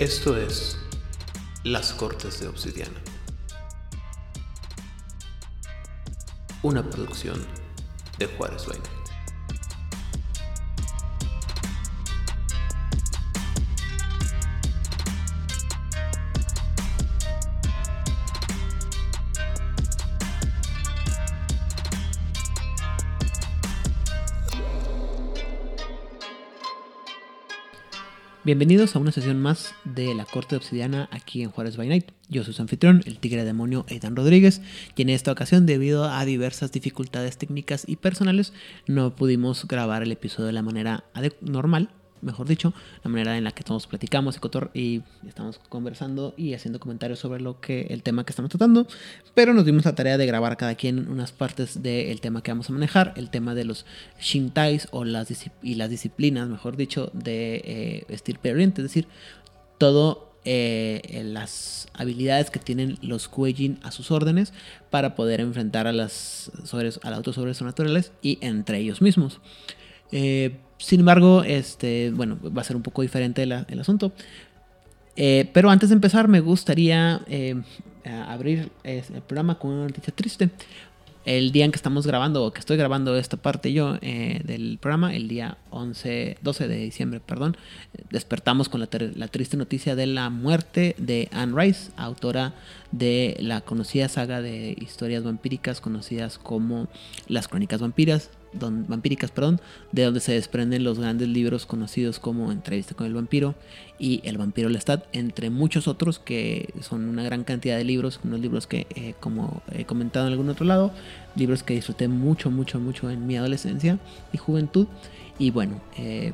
Esto es Las Cortes de Obsidiana. Una producción de Juárez Vaina. Bienvenidos a una sesión más de la Corte de Obsidiana aquí en Juárez by Night. Yo soy su anfitrión, el tigre demonio Aidan Rodríguez, y en esta ocasión, debido a diversas dificultades técnicas y personales, no pudimos grabar el episodio de la manera normal, mejor dicho, la manera en la que estamos platicamos y, y estamos conversando y haciendo comentarios sobre lo que el tema que estamos tratando, pero nos dimos la tarea de grabar cada quien unas partes del tema que vamos a manejar, el tema de los shintais o las y las disciplinas, mejor dicho, de eh, estirpe oriente, es decir, todo eh, las habilidades que tienen los Kuejin a sus órdenes para poder enfrentar a las sobres, a las sobrenaturales y entre ellos mismos. Eh, sin embargo, este, bueno, va a ser un poco diferente el asunto. Eh, pero antes de empezar, me gustaría eh, abrir el programa con una noticia triste. El día en que estamos grabando, o que estoy grabando esta parte yo del programa, el día 11, 12 de diciembre, perdón, despertamos con la, la, triste noticia de la muerte de Anne Rice, autora de la conocida saga de historias vampíricas conocidas como Las Crónicas Vampiras, vampíricas, perdón, de donde se desprenden los grandes libros conocidos como Entrevista con el vampiro y El vampiro Lestat, entre muchos otros que son una gran cantidad de libros, unos libros que, eh, como he comentado en algún otro lado, libros que disfruté mucho, mucho, mucho en mi adolescencia y juventud. Y bueno, eh,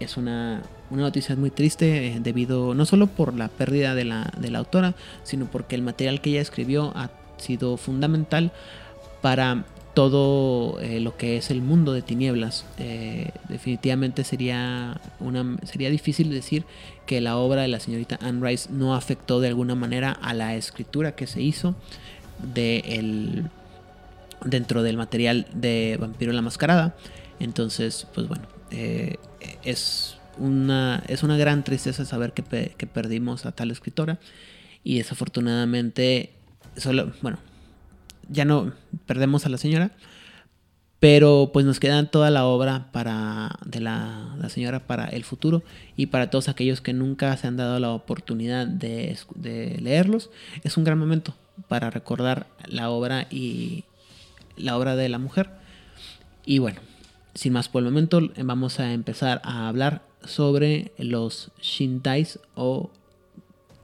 es una, una, noticia muy triste eh, debido no solo por la pérdida de la, de la autora, sino porque el material que ella escribió ha sido fundamental para todo eh, lo que es el mundo de tinieblas. Eh, definitivamente sería, una, sería difícil decir que la obra de la señorita Anne Rice no afectó de alguna manera a la escritura que se hizo de el, dentro del material de Vampiro la Mascarada. Entonces, pues bueno, eh, es, una, es una gran tristeza saber que, que perdimos a tal escritora y desafortunadamente, solo, bueno, ya no perdemos a la señora, pero pues nos queda toda la obra para de la, señora para el futuro y para todos aquellos que nunca se han dado la oportunidad de, de, leerlos es un gran momento para recordar la obra y la obra de la mujer. Y bueno sin más por el momento vamos a empezar a hablar sobre los shintais o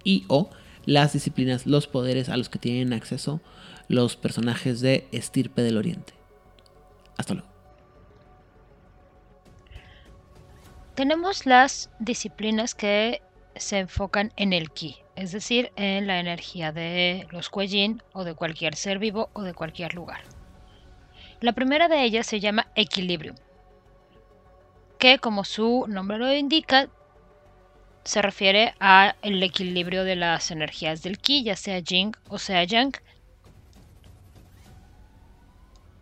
y o las disciplinas los poderes a los que tienen acceso los personajes de Estirpe del Oriente. Hasta luego. Tenemos las disciplinas que se enfocan en el ki, es decir, en la energía de los Kuejin o de cualquier ser vivo o de cualquier lugar. La primera de ellas se llama equilibrio, que como su nombre lo indica, se refiere a el equilibrio de las energías del ki, ya sea Jing o sea Yang,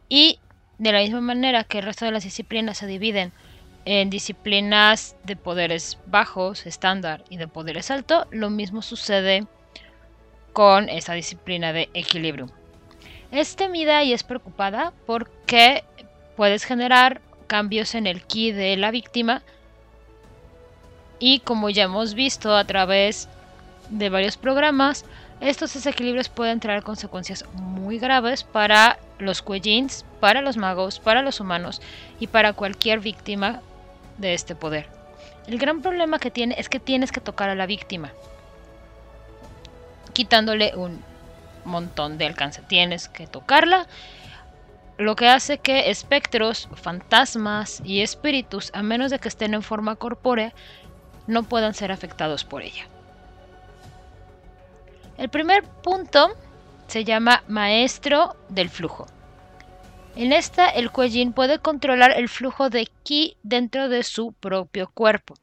y de la misma manera que el resto de las disciplinas se dividen en disciplinas de poderes bajos, estándar y de poderes altos, lo mismo sucede con esta disciplina de equilibrio. Es temida y es preocupada porque puedes generar cambios en el ki de la víctima y como ya hemos visto a través de varios programas, estos desequilibrios pueden traer consecuencias muy graves para los Kuejins, para los magos, para los humanos y para cualquier víctima de este poder. El gran problema que tiene es que tienes que tocar a la víctima, quitándole un montón de alcance. Tienes que tocarla, lo que hace que espectros, fantasmas y espíritus, a menos de que estén en forma corpórea, no puedan ser afectados por ella. El primer punto se llama maestro del flujo. En esta, el Kuejin puede controlar el flujo de ki dentro de su propio cuerpo.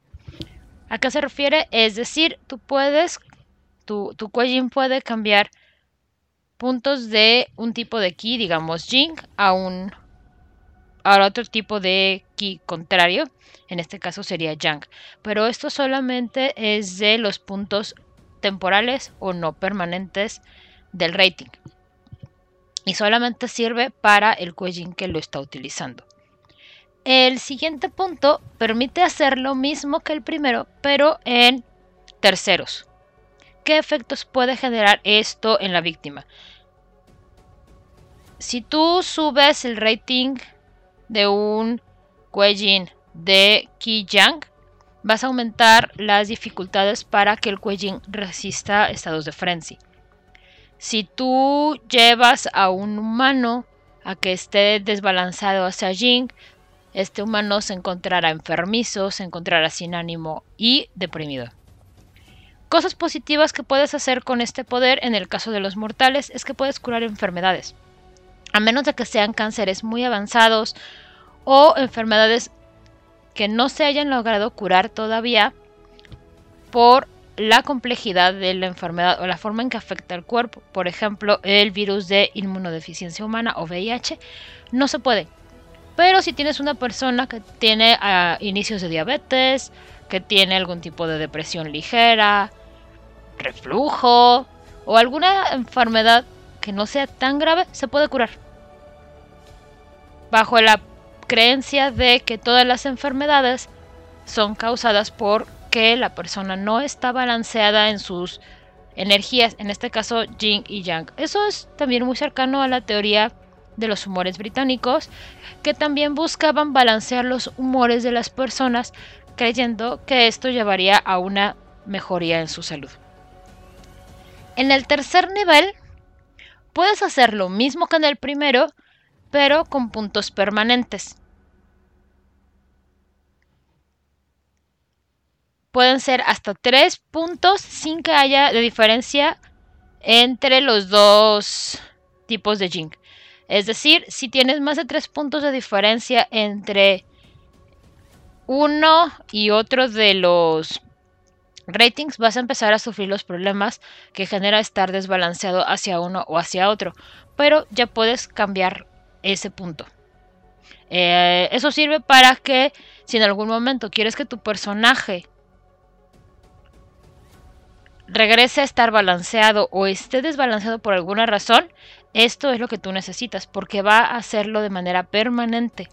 ¿A qué se refiere? Es decir, tú puedes, tu, tu puede cambiar puntos de un tipo de ki, digamos Jing, a un a otro tipo de ki contrario, en este caso sería yang. Pero esto solamente es de los puntos temporales o no permanentes del rating. Y solamente sirve para el cuellín que lo está utilizando. El siguiente punto permite hacer lo mismo que el primero, pero en terceros. ¿Qué efectos puede generar esto en la víctima? Si tú subes el rating de un Kuejin de Ki Yang, vas a aumentar las dificultades para que el Kuejin resista estados de frenzy. Si tú llevas a un humano a que esté desbalanzado hacia Jing, este humano se encontrará enfermizo, se encontrará sin ánimo y deprimido. Cosas positivas que puedes hacer con este poder en el caso de los mortales es que puedes curar enfermedades. A menos de que sean cánceres muy avanzados o enfermedades que no se hayan logrado curar todavía por la complejidad de la enfermedad o la forma en que afecta el cuerpo. Por ejemplo, el virus de inmunodeficiencia humana o VIH no se puede. Pero si tienes una persona que tiene ah, inicios de diabetes, que tiene algún tipo de depresión ligera, reflujo o alguna enfermedad que no sea tan grave, se puede curar. Bajo la creencia de que todas las enfermedades son causadas por que la persona no está balanceada en sus energías, en este caso yin y yang. Eso es también muy cercano a la teoría de los humores británicos, que también buscaban balancear los humores de las personas, creyendo que esto llevaría a una mejoría en su salud. En el tercer nivel, puedes hacer lo mismo que en el primero, pero con puntos permanentes. Pueden ser hasta tres puntos sin que haya de diferencia entre los dos tipos de Jing. Es decir, si tienes más de tres puntos de diferencia entre uno y otro de los ratings, vas a empezar a sufrir los problemas que genera estar desbalanceado hacia uno o hacia otro. Pero ya puedes cambiar ese punto. Eh, eso sirve para que si en algún momento quieres que tu personaje regrese a estar balanceado o esté desbalanceado por alguna razón, esto es lo que tú necesitas porque va a hacerlo de manera permanente.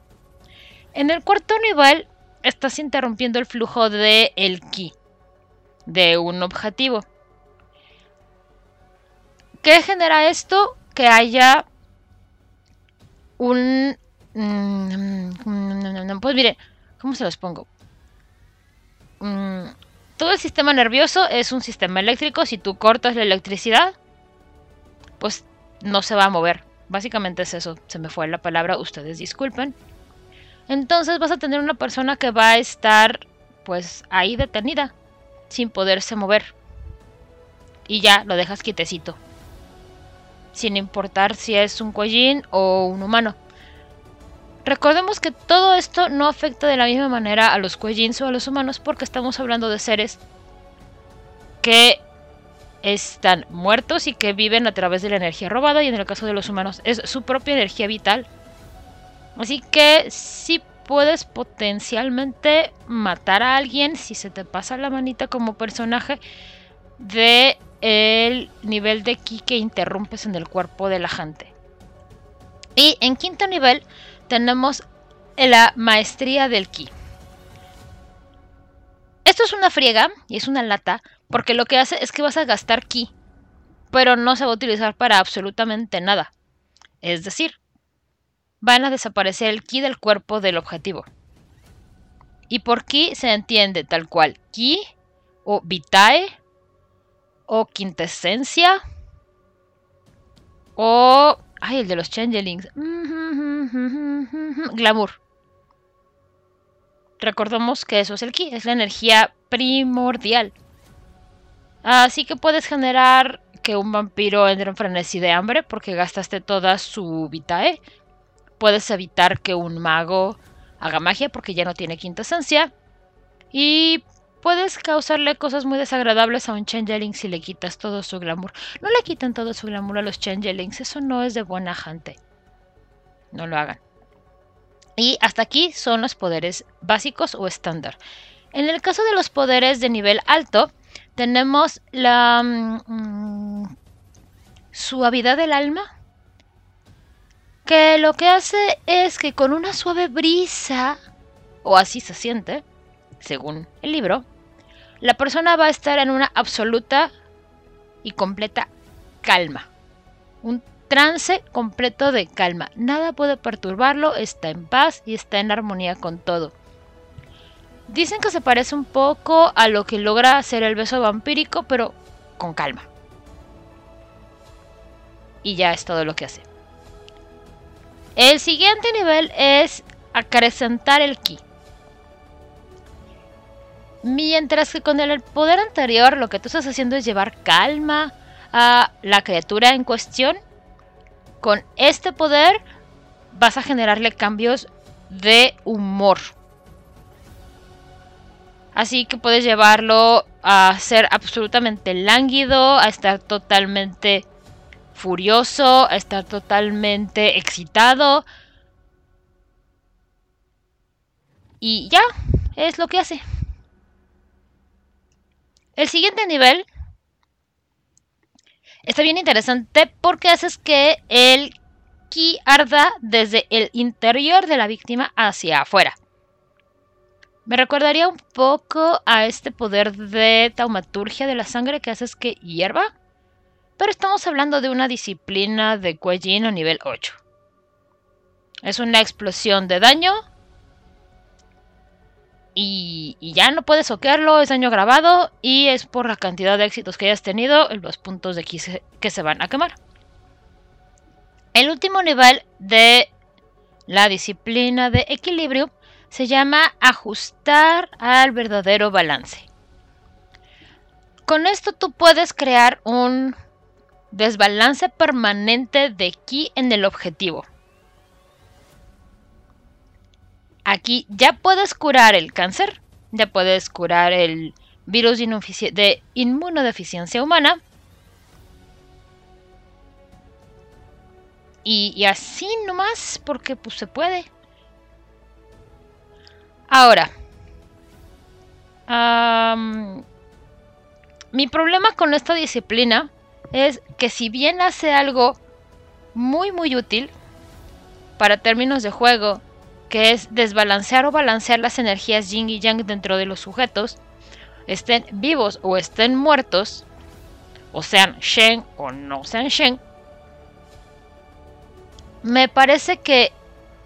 En el cuarto nivel estás interrumpiendo el flujo de el ki de un objetivo. ¿Qué genera esto? Que haya un... Mm, pues mire, ¿cómo se los pongo? Mm, todo el sistema nervioso es un sistema eléctrico. Si tú cortas la electricidad, pues no se va a mover. Básicamente es eso. Se me fue la palabra, ustedes disculpen. Entonces vas a tener una persona que va a estar pues ahí detenida, sin poderse mover. Y ya lo dejas quietecito. Sin importar si es un collín o un humano. Recordemos que todo esto no afecta de la misma manera a los cuellins o a los humanos porque estamos hablando de seres que están muertos y que viven a través de la energía robada y en el caso de los humanos es su propia energía vital. Así que si puedes potencialmente matar a alguien si se te pasa la manita como personaje de el nivel de ki que interrumpes en el cuerpo de la gente. Y en quinto nivel tenemos la maestría del ki. Esto es una friega y es una lata porque lo que hace es que vas a gastar ki, pero no se va a utilizar para absolutamente nada. Es decir, van a desaparecer el ki del cuerpo del objetivo. Y por ki se entiende tal cual ki o vitae o quintesencia o... Ay, el de los changelings. Glamour. Recordemos que eso es el ki, es la energía primordial. Así que puedes generar que un vampiro entre en frenesí de hambre porque gastaste toda su vitae. Puedes evitar que un mago haga magia porque ya no tiene quinta esencia. Y puedes causarle cosas muy desagradables a un changeling si le quitas todo su glamour. No le quiten todo su glamour a los changelings, eso no es de buena gente. No lo hagan. Y hasta aquí son los poderes básicos o estándar. En el caso de los poderes de nivel alto, tenemos la mm, suavidad del alma, que lo que hace es que con una suave brisa, o así se siente, según el libro, la persona va a estar en una absoluta y completa calma. Un trance completo de calma. Nada puede perturbarlo, está en paz y está en armonía con todo. Dicen que se parece un poco a lo que logra hacer el beso vampírico, pero con calma. Y ya es todo lo que hace. El siguiente nivel es acrecentar el ki. Mientras que con el poder anterior lo que tú estás haciendo es llevar calma a la criatura en cuestión, con este poder vas a generarle cambios de humor. Así que puedes llevarlo a ser absolutamente lánguido, a estar totalmente furioso, a estar totalmente excitado. Y ya, es lo que hace. El siguiente nivel está bien interesante porque haces que el ki arda desde el interior de la víctima hacia afuera. Me recordaría un poco a este poder de taumaturgia de la sangre que haces que hierva. Pero estamos hablando de una disciplina de Kuei a nivel 8. Es una explosión de daño y, ya no puedes soquearlo, es daño grabado y es por la cantidad de éxitos que hayas tenido los puntos de X que se van a quemar. El último nivel de la disciplina de equilibrio se llama ajustar al verdadero balance. Con esto tú puedes crear un desbalance permanente de ki en el objetivo. Aquí ya puedes curar el cáncer, ya puedes curar el virus de inmunodeficiencia humana. Y, así nomás, porque pues se puede. Ahora, mi problema con esta disciplina es que si bien hace algo muy muy útil para términos de juego que es desbalancear o balancear las energías yin y yang dentro de los sujetos, estén vivos o estén muertos, o sean Shen o no sean Shen, me parece que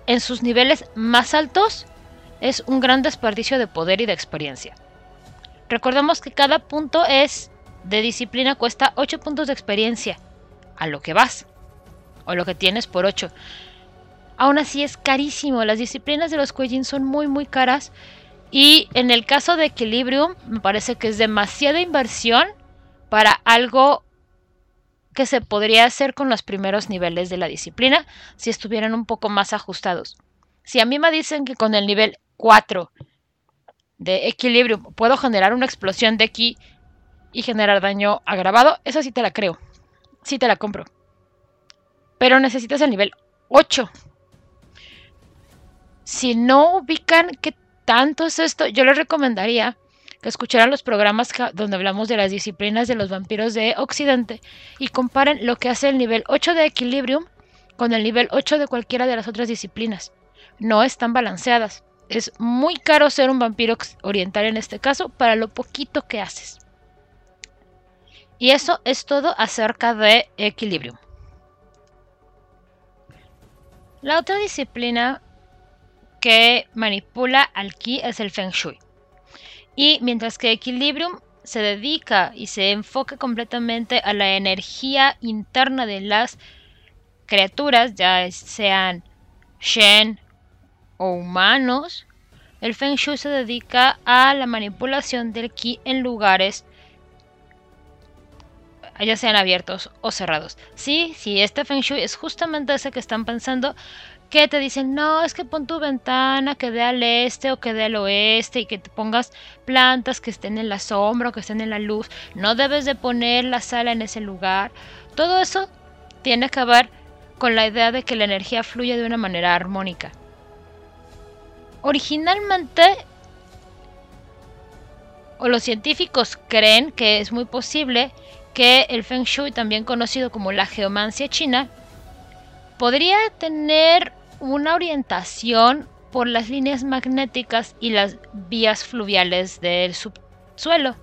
en sus niveles más altos es un gran desperdicio de poder y de experiencia. Recordemos que cada punto es de disciplina cuesta 8 puntos de experiencia a lo que vas o lo que tienes por 8. Aún así es carísimo. Las disciplinas de los Kuejin son muy muy caras. Y en el caso de Equilibrium me parece que es demasiada inversión para algo que se podría hacer con los primeros niveles de la disciplina si estuvieran un poco más ajustados. Si a mí me dicen que con el nivel 4 de Equilibrium puedo generar una explosión de ki y generar daño agravado, eso sí te la creo. Sí te la compro. Pero necesitas el nivel 8 si no ubican qué tanto es esto, yo les recomendaría que escucharan los programas donde hablamos de las disciplinas de los vampiros de Occidente y comparen lo que hace el nivel 8 de Equilibrium con el nivel 8 de cualquiera de las otras disciplinas. No están balanceadas. Es muy caro ser un vampiro oriental en este caso para lo poquito que haces. Y eso es todo acerca de Equilibrium. La otra disciplina que manipula al ki es el Feng Shui. Y mientras que Equilibrium se dedica y se enfoca completamente a la energía interna de las criaturas, ya sean Shen o humanos, el Feng Shui se dedica a la manipulación del ki en lugares ya sean abiertos o cerrados. Sí, sí, este Feng Shui es justamente ese que están pensando, que te dicen, no, es que pon tu ventana que dé al este o que dé al oeste y que te pongas plantas que estén en la sombra o que estén en la luz. No debes de poner la sala en ese lugar. Todo eso tiene que ver con la idea de que la energía fluye de una manera armónica. originalmente o los científicos creen que es muy posible que el Feng Shui, también conocido como la geomancia china, podría tener una orientación por las líneas magnéticas y las vías fluviales del subsuelo.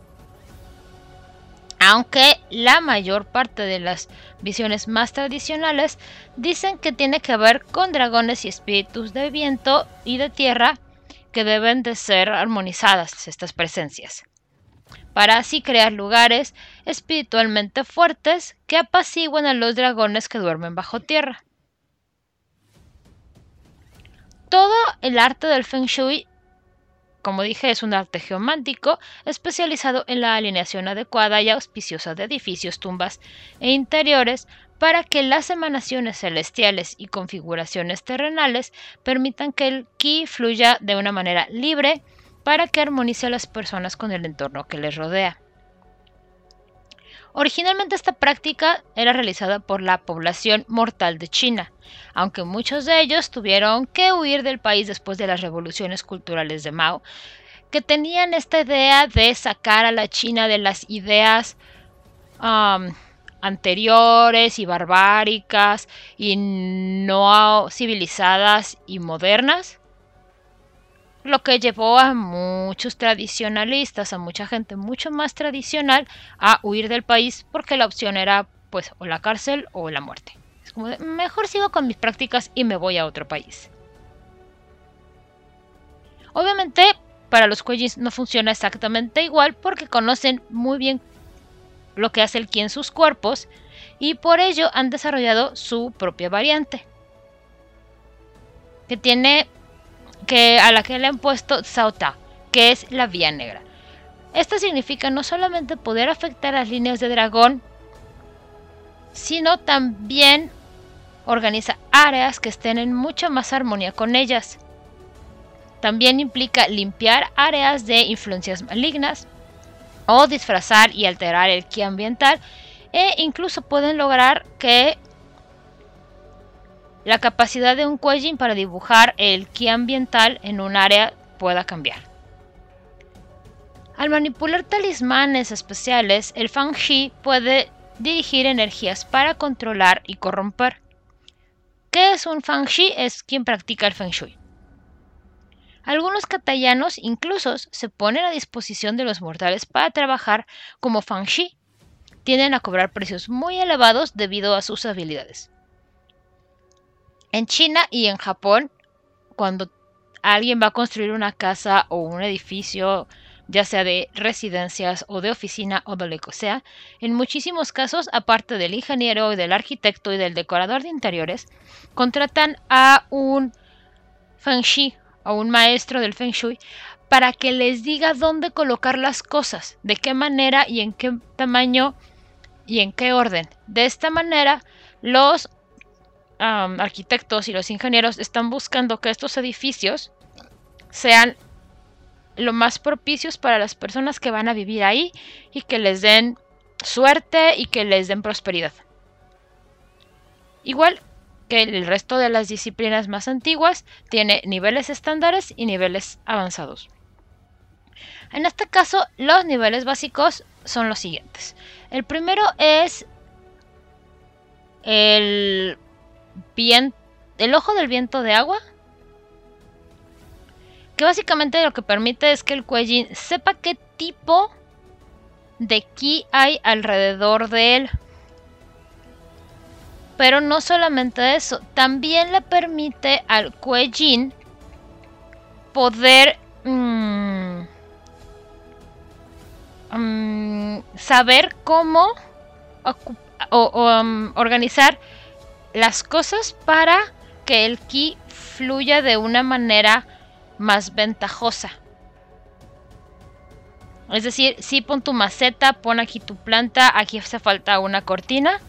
Aunque la mayor parte de las visiones más tradicionales dicen que tiene que ver con dragones y espíritus de viento y de tierra que deben de ser armonizadas estas presencias, para así crear lugares espiritualmente fuertes que apaciguen a los dragones que duermen bajo tierra. Todo el arte del Feng Shui, como dije, es un arte geomántico especializado en la alineación adecuada y auspiciosa de edificios, tumbas e interiores para que las emanaciones celestiales y configuraciones terrenales permitan que el ki fluya de una manera libre para que armonice a las personas con el entorno que les rodea. Originalmente esta práctica era realizada por la población mortal de China, aunque muchos de ellos tuvieron que huir del país después de las revoluciones culturales de Mao, que tenían esta idea de sacar a la China de las ideas anteriores y barbáricas y no civilizadas y modernas. Lo que llevó a muchos tradicionalistas, a mucha gente mucho más tradicional, a huir del país porque la opción era pues o la cárcel o la muerte. Es como mejor sigo con mis prácticas y me voy a otro país. Obviamente para los cuellos no funciona exactamente igual porque conocen muy bien lo que hace el ki en sus cuerpos y por ello han desarrollado su propia variante que tiene que a la que le han puesto Sauta, que es la vía negra. Esto significa no solamente poder afectar las líneas de dragón, sino también organiza áreas que estén en mucha más armonía con ellas. También implica limpiar áreas de influencias malignas, o disfrazar y alterar el ki ambiental e incluso pueden lograr que la capacidad de un Kuejin para dibujar el ki ambiental en un área pueda cambiar. Al manipular talismanes especiales, el Fang Shi puede dirigir energías para controlar y corromper. ¿Qué es un Fang Shi? Es quien practica el Feng Shui. Algunos katayanos incluso se ponen a disposición de los mortales para trabajar como Fangshi. Tienden a cobrar precios muy elevados debido a sus habilidades. En China y en Japón, cuando alguien va a construir una casa o un edificio, ya sea de residencias o de oficina o de lo que sea, en muchísimos casos, aparte del ingeniero, del arquitecto y del decorador de interiores, contratan a un fengshi a un maestro del Feng Shui para que les diga dónde colocar las cosas, de qué manera y en qué tamaño y en qué orden. De esta manera, los arquitectos y los ingenieros están buscando que estos edificios sean lo más propicios para las personas que van a vivir ahí y que les den suerte y que les den prosperidad. Igual que el resto de las disciplinas más antiguas tiene niveles estándares y niveles avanzados. En este caso, los niveles básicos son los siguientes. El primero es el, el ojo del viento de agua, que básicamente lo que permite es que el cuellín sepa qué tipo de ki hay alrededor de él. Pero no solamente eso, también le permite al Kuejin poder mm, mm, saber cómo um, organizar las cosas para que el ki fluya de una manera más ventajosa. Es decir, si pon tu maceta, pon aquí tu planta, aquí hace falta una cortina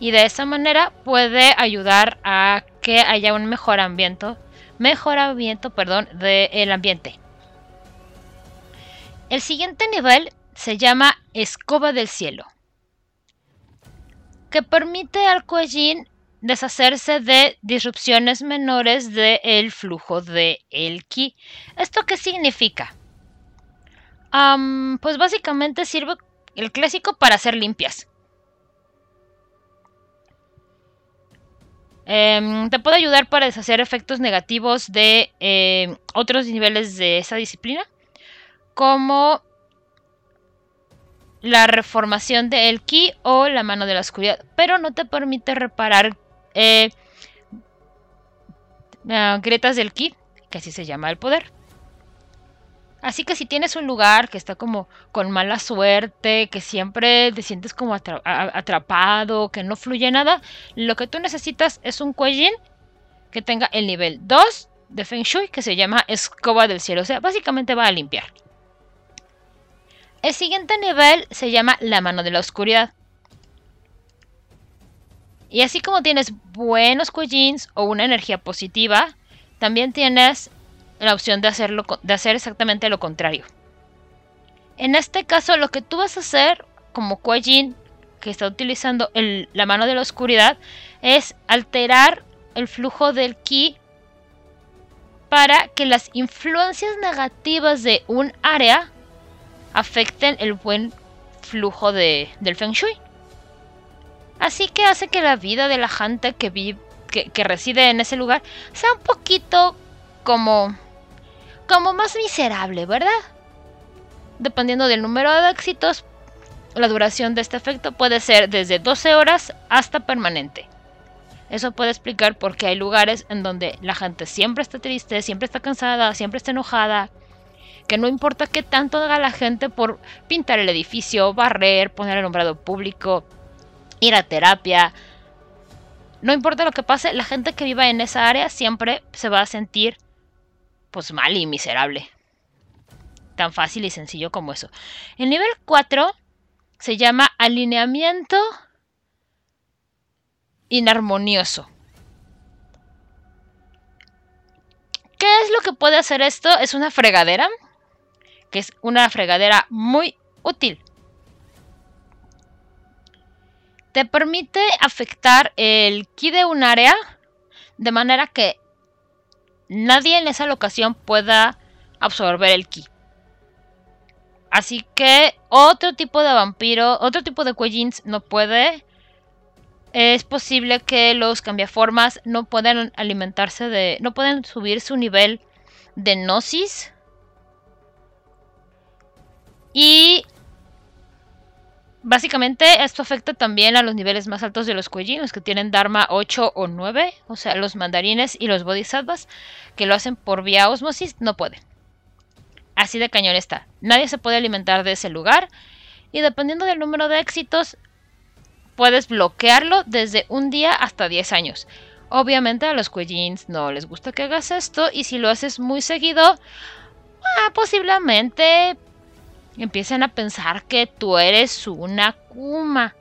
y de esa manera puede ayudar a que haya un mejoramiento, mejoramiento perdón, del ambiente. El siguiente nivel se llama escoba del cielo, que permite al Kuejin deshacerse de disrupciones menores del flujo del el ki. ¿Esto qué significa? pues básicamente sirve el clásico para hacer limpias. Em, te puede ayudar para deshacer efectos negativos de em, otros niveles de esa disciplina, como la reformación del ki o la mano de la oscuridad, pero no te permite reparar eh, ah, grietas del ki, que así se llama el poder. Así que si tienes un lugar que está como con mala suerte, que siempre te sientes como atrapado, que no fluye nada, lo que tú necesitas es un Kuejin que tenga el nivel 2 de Feng Shui, que se llama Escoba del Cielo. O sea, básicamente va a limpiar. El siguiente nivel se llama la mano de la oscuridad. Y así como tienes buenos Kujins o una energía positiva, también tienes la opción de, hacerlo, de hacer exactamente lo contrario. En este caso, lo que tú vas a hacer como Kuejin que está utilizando la mano de la oscuridad es alterar el flujo del ki para que las influencias negativas de un área afecten el buen flujo de, del feng shui. Así que hace que la vida de la gente que, vive, que, reside en ese lugar sea un poquito como, como más miserable, ¿verdad? Dependiendo del número de éxitos, la duración de este efecto puede ser desde 12 horas hasta permanente. Eso puede explicar por qué hay lugares en donde la gente siempre está triste, siempre está cansada, siempre está enojada. Que no importa qué tanto haga la gente por pintar el edificio, barrer, poner el nombrado público, ir a terapia. No importa lo que pase, la gente que viva en esa área siempre se va a sentir pues mal y miserable. Tan fácil y sencillo como eso. El nivel 4 se llama alineamiento inarmonioso. ¿Qué es lo que puede hacer esto? Es una fregadera, que es una fregadera muy útil te permite afectar el ki de un área de manera que nadie en esa locación pueda absorber el ki. Así que otro tipo de vampiro, otro tipo de Kuejins no puede. Es posible que los cambiaformas no puedan alimentarse de. no pueden subir su nivel de gnosis. Y Básicamente esto afecta también a los niveles más altos de los Kuejin, que tienen Dharma 8 o 9, o sea, los mandarines y los bodhisattvas, que lo hacen por vía osmosis, no pueden. Así de cañón está. Nadie se puede alimentar de ese lugar y dependiendo del número de éxitos, puedes bloquearlo desde un día hasta 10 años. Obviamente a los Kuejins no les gusta que hagas esto y si lo haces muy seguido, ah, posiblemente empiezan a pensar que tú eres una Kuma.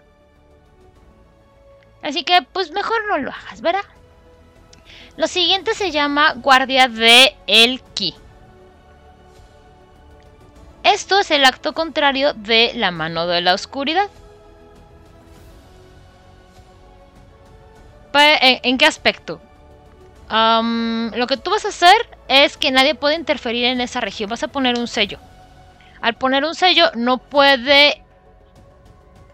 Así que pues mejor no lo hagas, ¿verdad? Lo siguiente se llama guardia de el ki. Esto es el acto contrario de la mano de la oscuridad. ¿En qué aspecto? lo que tú vas a hacer es que nadie puede interferir en esa región. Vas a poner un sello. Al poner un sello no puede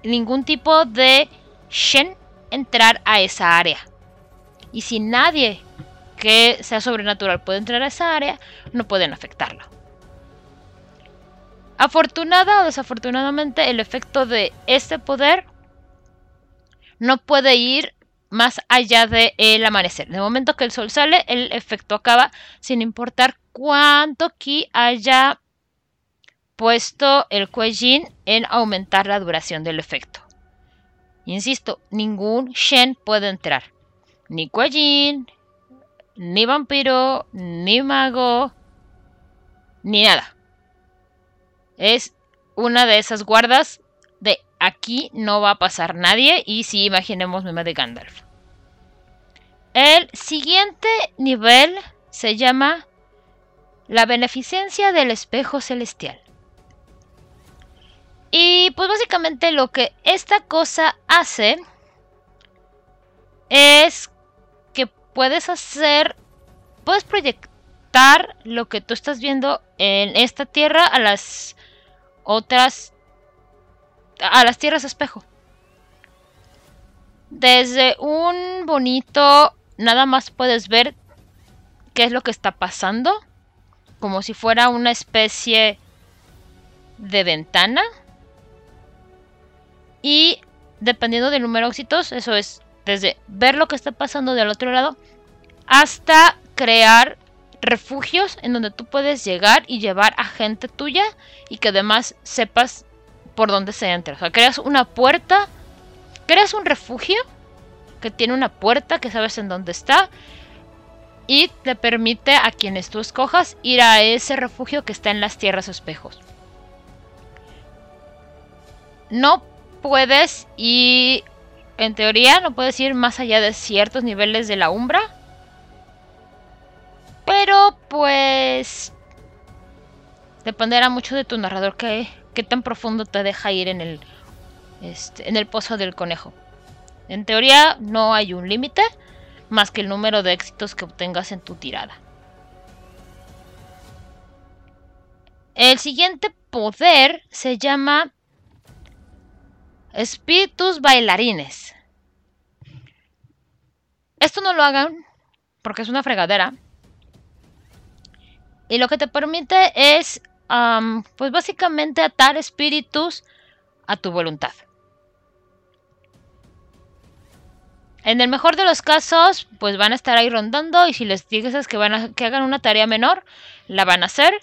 ningún tipo de Shen entrar a esa área. Y si nadie que sea sobrenatural puede entrar a esa área, no pueden afectarlo. Afortunada o desafortunadamente, el efecto de este poder no puede ir más allá del amanecer. De momento que el sol sale, el efecto acaba sin importar cuánto ki haya puesto el Kuejin en aumentar la duración del efecto. Insisto, ningún Shen puede entrar. Ni Kuejin, ni vampiro, ni mago, ni nada. Es una de esas guardas de aquí no va a pasar nadie y si imaginemos meme de Gandalf. El siguiente nivel se llama la beneficencia del espejo celestial. Y pues básicamente lo que esta cosa hace es que puedes hacer, puedes proyectar lo que tú estás viendo en esta tierra a las otras, a las tierras espejo. Desde un bonito, nada más puedes ver qué es lo que está pasando, como si fuera una especie de ventana. Y dependiendo del número de éxitos, eso es desde ver lo que está pasando del otro lado hasta crear refugios en donde tú puedes llegar y llevar a gente tuya y que además sepas por dónde se entra. O sea, creas una puerta, creas un refugio que tiene una puerta que sabes en dónde está y te permite a quienes tú escojas ir a ese refugio que está en las tierras espejos. No puedes ir, en teoría, no puedes ir más allá de ciertos niveles de la umbra. Pero pues dependerá mucho de tu narrador que, qué tan profundo te deja ir en el, este, en el pozo del conejo. En teoría no hay un límite más que el número de éxitos que obtengas en tu tirada. El siguiente poder se llama Espíritus bailarines. Esto no lo hagan porque es una fregadera. Y lo que te permite es, pues básicamente atar espíritus a tu voluntad. En el mejor de los casos, pues van a estar ahí rondando y si les dices que van a que hagan una tarea menor, la van a hacer.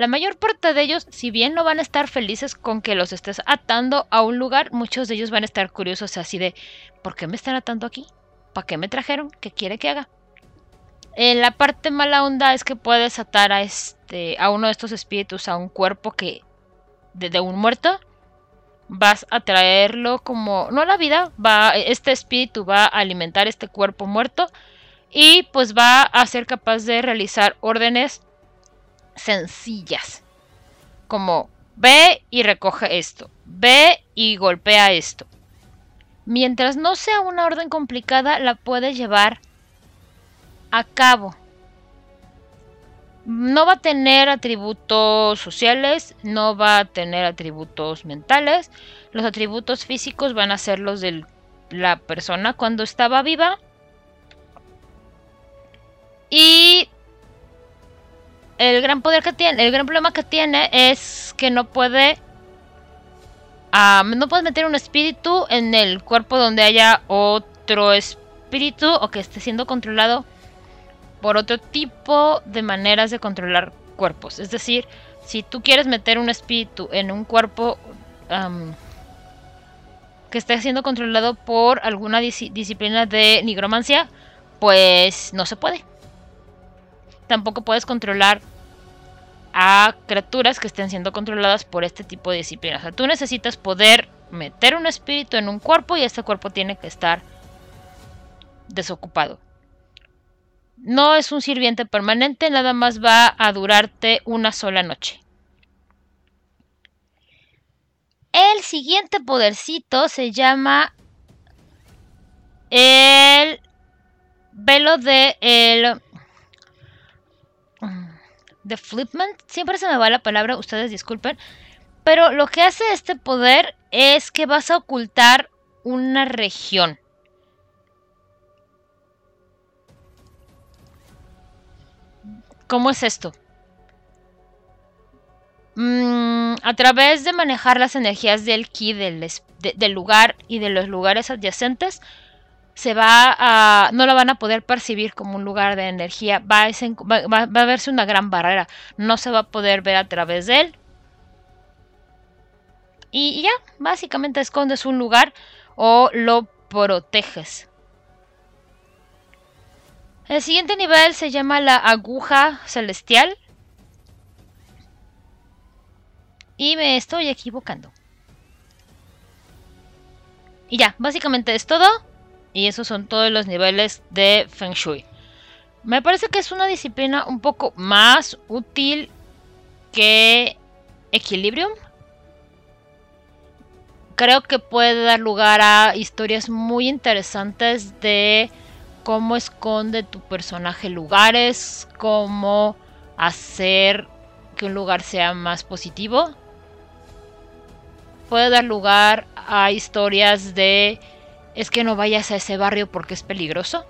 La mayor parte de ellos, si bien no van a estar felices con que los estés atando a un lugar, muchos de ellos van a estar curiosos así de, ¿por qué me están atando aquí? ¿Para qué me trajeron? ¿Qué quiere que haga? En la parte mala onda es que puedes atar a este a uno de estos espíritus a un cuerpo que de, un muerto vas a traerlo como no a la vida, va este espíritu va a alimentar este cuerpo muerto y pues va a ser capaz de realizar órdenes sencillas. Como ve y recoge esto, ve y golpea esto. Mientras no sea una orden complicada, la puede llevar a cabo. No va a tener atributos sociales, no va a tener atributos mentales. Los atributos físicos van a ser los de la persona cuando estaba viva. Y el gran poder que tiene, el gran problema que tiene es que no puede ah, no puedes meter un espíritu en el cuerpo donde haya otro espíritu o que esté siendo controlado por otro tipo de maneras de controlar cuerpos. Es decir, si tú quieres meter un espíritu en un cuerpo que esté siendo controlado por alguna disciplina de nigromancia, pues no se puede tampoco puedes controlar a criaturas que estén siendo controladas por este tipo de disciplinas. O sea, tú necesitas poder meter un espíritu en un cuerpo y este cuerpo tiene que estar desocupado. No es un sirviente permanente, nada más va a durarte una sola noche. El siguiente podercito se llama el velo de el de Flipment. Siempre se me va la palabra, ustedes disculpen. Pero lo que hace este poder es que vas a ocultar una región. ¿Cómo es esto? Mm, a través de manejar las energías del ki del, del lugar y de los lugares adyacentes, se va a, no lo van a poder percibir como un lugar de energía, va a, va, a verse una gran barrera, no se va a poder ver a través de él. Y ya, básicamente escondes un lugar o lo proteges. El siguiente nivel se llama la aguja celestial. Y me estoy equivocando. Y ya, básicamente es todo. Y esos son todos los niveles de Feng Shui. Me parece que es una disciplina un poco más útil que Equilibrium. creo que puede dar lugar a historias muy interesantes de cómo esconde tu personaje lugares, cómo hacer que un lugar sea más positivo. Puede dar lugar a historias de es que no vayas a ese barrio porque es peligroso.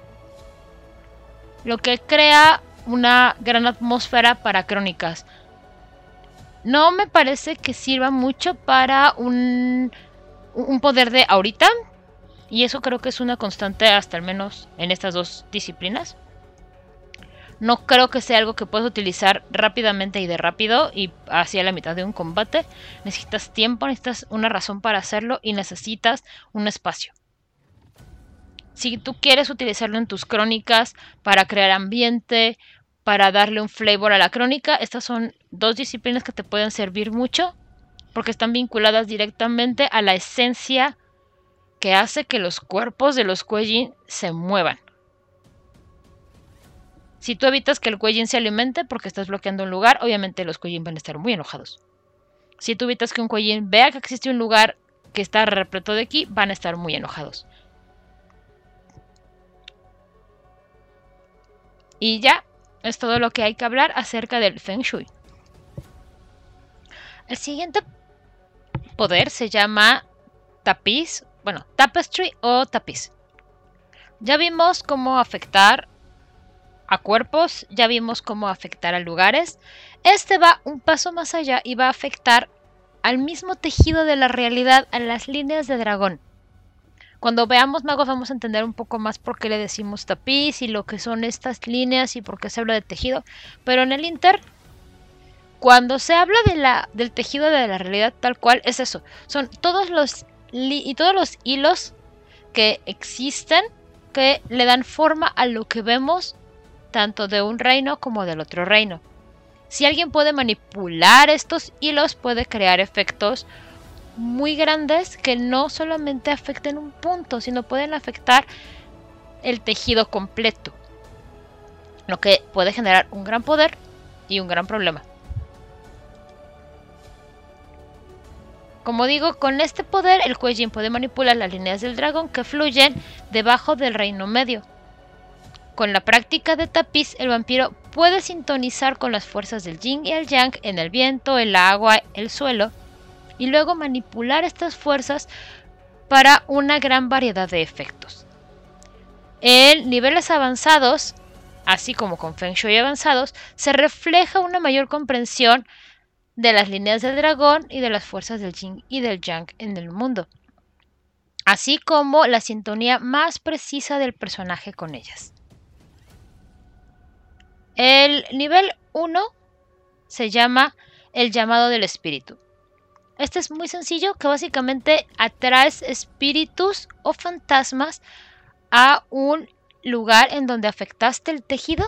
Lo que crea una gran atmósfera para crónicas. No me parece que sirva mucho para un, un poder de ahorita. Y eso creo que es una constante hasta al menos en estas dos disciplinas. No creo que sea algo que puedas utilizar rápidamente y de rápido y hacia la mitad de un combate. Necesitas tiempo, necesitas una razón para hacerlo y necesitas un espacio. Si tú quieres utilizarlo en tus crónicas para crear ambiente, para darle un flavor a la crónica, estas son dos disciplinas que te pueden servir mucho porque están vinculadas directamente a la esencia que hace que los cuerpos de los Kuejin se muevan. Si tú evitas que el Kuejin se alimente porque estás bloqueando un lugar, obviamente los Kuejin van a estar muy enojados. Si tú evitas que un Kuejin vea que existe un lugar que está repleto de aquí, van a estar muy enojados. Y ya, es todo lo que hay que hablar acerca del Feng Shui. El siguiente poder se llama tapiz, bueno, tapestry o tapiz. Ya vimos cómo afectar a cuerpos, ya vimos cómo afectar a lugares. Este va un paso más allá y va a afectar al mismo tejido de la realidad, a las líneas de dragón. Cuando veamos magos vamos a entender un poco más por qué le decimos tapiz y lo que son estas líneas y por qué se habla de tejido. Pero en el Inter, cuando se habla de la, del tejido de la realidad tal cual, es eso. Son todos los, y todos los hilos que existen que le dan forma a lo que vemos tanto de un reino como del otro reino. Si alguien puede manipular estos hilos, puede crear efectos muy grandes que no solamente afecten un punto, sino pueden afectar el tejido completo. Lo que puede generar un gran poder y un gran problema. Como digo, con este poder el Kuejin puede manipular las líneas del dragón que fluyen debajo del reino medio. Con la práctica de tapiz, el vampiro puede sintonizar con las fuerzas del yin y el yang en el viento, el agua, el suelo, y luego manipular estas fuerzas para una gran variedad de efectos. En niveles avanzados, así como con Feng Shui avanzados, se refleja una mayor comprensión de las líneas del dragón y de las fuerzas del yin y del yang en el mundo, así como la sintonía más precisa del personaje con ellas. El nivel 1 se llama el llamado del espíritu. Este es muy sencillo, que básicamente atraes espíritus o fantasmas a un lugar en donde afectaste el tejido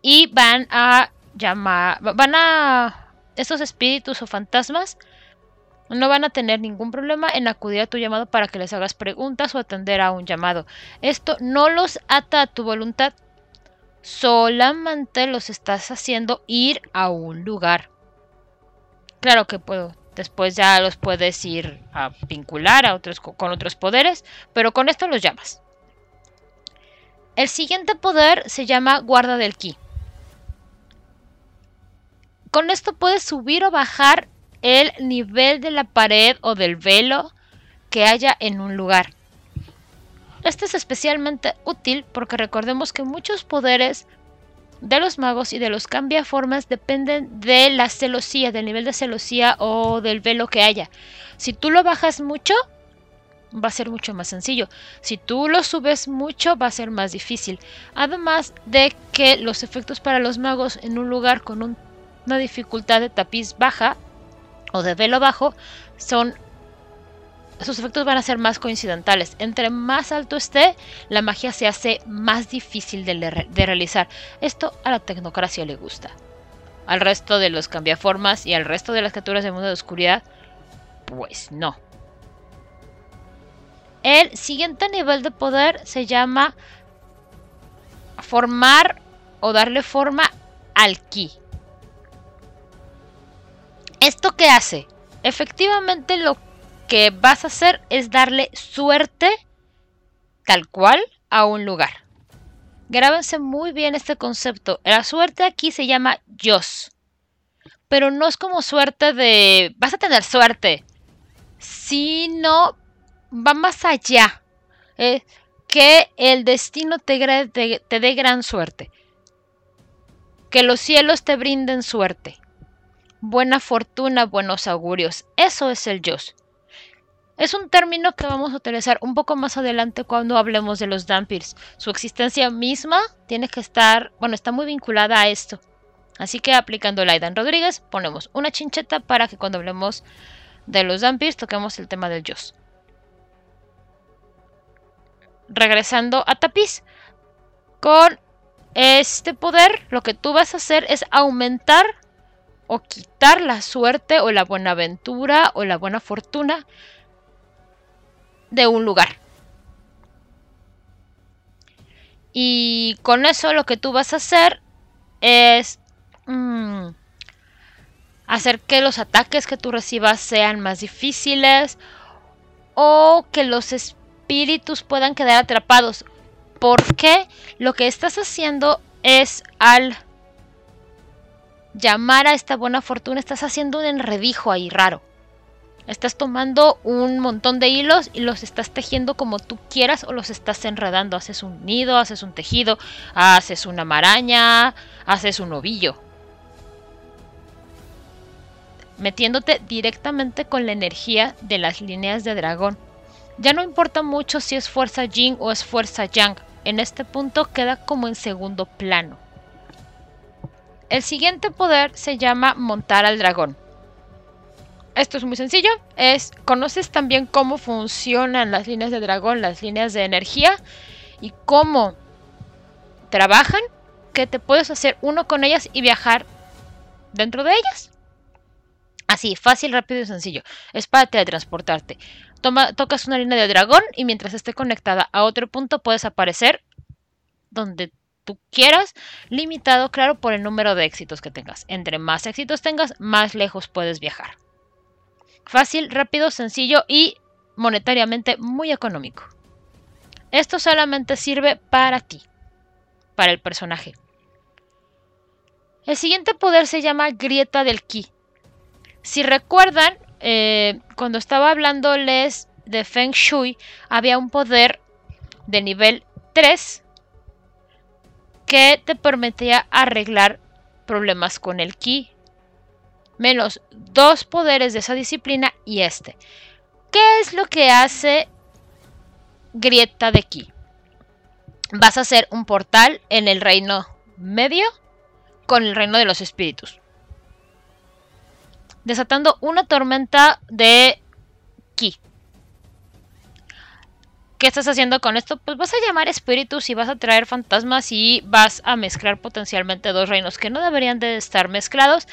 y van a llamar, van a, estos espíritus o fantasmas no van a tener ningún problema en acudir a tu llamado para que les hagas preguntas o atender a un llamado. Esto no los ata a tu voluntad, solamente los estás haciendo ir a un lugar. Claro que puedo. Después ya los puedes ir a vincular a otros, con otros poderes, pero con esto los llamas. El siguiente poder se llama guarda del ki. Con esto puedes subir o bajar el nivel de la pared o del velo que haya en un lugar. Este es especialmente útil porque recordemos que muchos poderes de los magos y de los cambiaformas dependen de la celosía, del nivel de celosía o del velo que haya. Si tú lo bajas mucho, va a ser mucho más sencillo. Si tú lo subes mucho, va a ser más difícil. Además de que los efectos para los magos en un lugar con una dificultad de tapiz baja o de velo bajo son sus efectos van a ser más coincidentales. Entre más alto esté, la magia se hace más difícil de, realizar. Esto a la tecnocracia le gusta. Al resto de los cambiaformas y al resto de las criaturas del mundo de oscuridad, pues no. El siguiente nivel de poder se llama formar o darle forma al ki. ¿Esto qué hace? Efectivamente lo que vas a hacer es darle suerte tal cual a un lugar. Grábense muy bien este concepto. La suerte aquí se llama Yos. Pero no es como suerte de vas a tener suerte, sino va más allá. Eh, que el destino te, te dé gran suerte. Que los cielos te brinden suerte. Buena fortuna, buenos augurios. Eso es el Yos. Es un término que vamos a utilizar un poco más adelante cuando hablemos de los Dampirs. Su existencia misma tiene que estar, bueno, está muy vinculada a esto. Así que aplicando Aidan Rodríguez, ponemos una chincheta para que cuando hablemos de los Dampirs toquemos el tema del Joss. Regresando a Tapiz, con este poder lo que tú vas a hacer es aumentar o quitar la suerte o la buena aventura o la buena fortuna de un lugar. Y con eso lo que tú vas a hacer es mm, hacer que los ataques que tú recibas sean más difíciles o que los espíritus puedan quedar atrapados. Porque lo que estás haciendo es al llamar a esta buena fortuna, estás haciendo un enredijo ahí raro. Estás tomando un montón de hilos y los estás tejiendo como tú quieras o los estás enredando. Haces un nido, haces un tejido, haces una maraña, haces un ovillo. Metiéndote directamente con la energía de las líneas de dragón. Ya no importa mucho si es fuerza Jin o es fuerza Yang. En este punto queda como en segundo plano. El siguiente poder se llama montar al dragón. Esto es muy sencillo. Es, conoces también cómo funcionan las líneas de dragón, las líneas de energía y cómo trabajan, que te puedes hacer uno con ellas y viajar dentro de ellas. Así, fácil, rápido y sencillo. Es para teletransportarte. Toma, tocas una línea de dragón y mientras esté conectada a otro punto puedes aparecer donde tú quieras, limitado, claro, por el número de éxitos que tengas. Entre más éxitos tengas, más lejos puedes viajar. Fácil, rápido, sencillo y monetariamente muy económico. Esto solamente sirve para ti, para el personaje. El siguiente poder se llama Grieta del Ki. Si recuerdan, eh, cuando estaba hablándoles de Feng Shui, había un poder de nivel 3 que te permitía arreglar problemas con el Ki menos dos poderes de esa disciplina y este. ¿Qué es lo que hace Grieta de Ki? Vas a hacer un portal en el reino medio con el reino de los espíritus. Desatando una tormenta de Ki. ¿Qué estás haciendo con esto? Pues vas a llamar espíritus y vas a traer fantasmas y vas a mezclar potencialmente dos reinos que no deberían de estar mezclados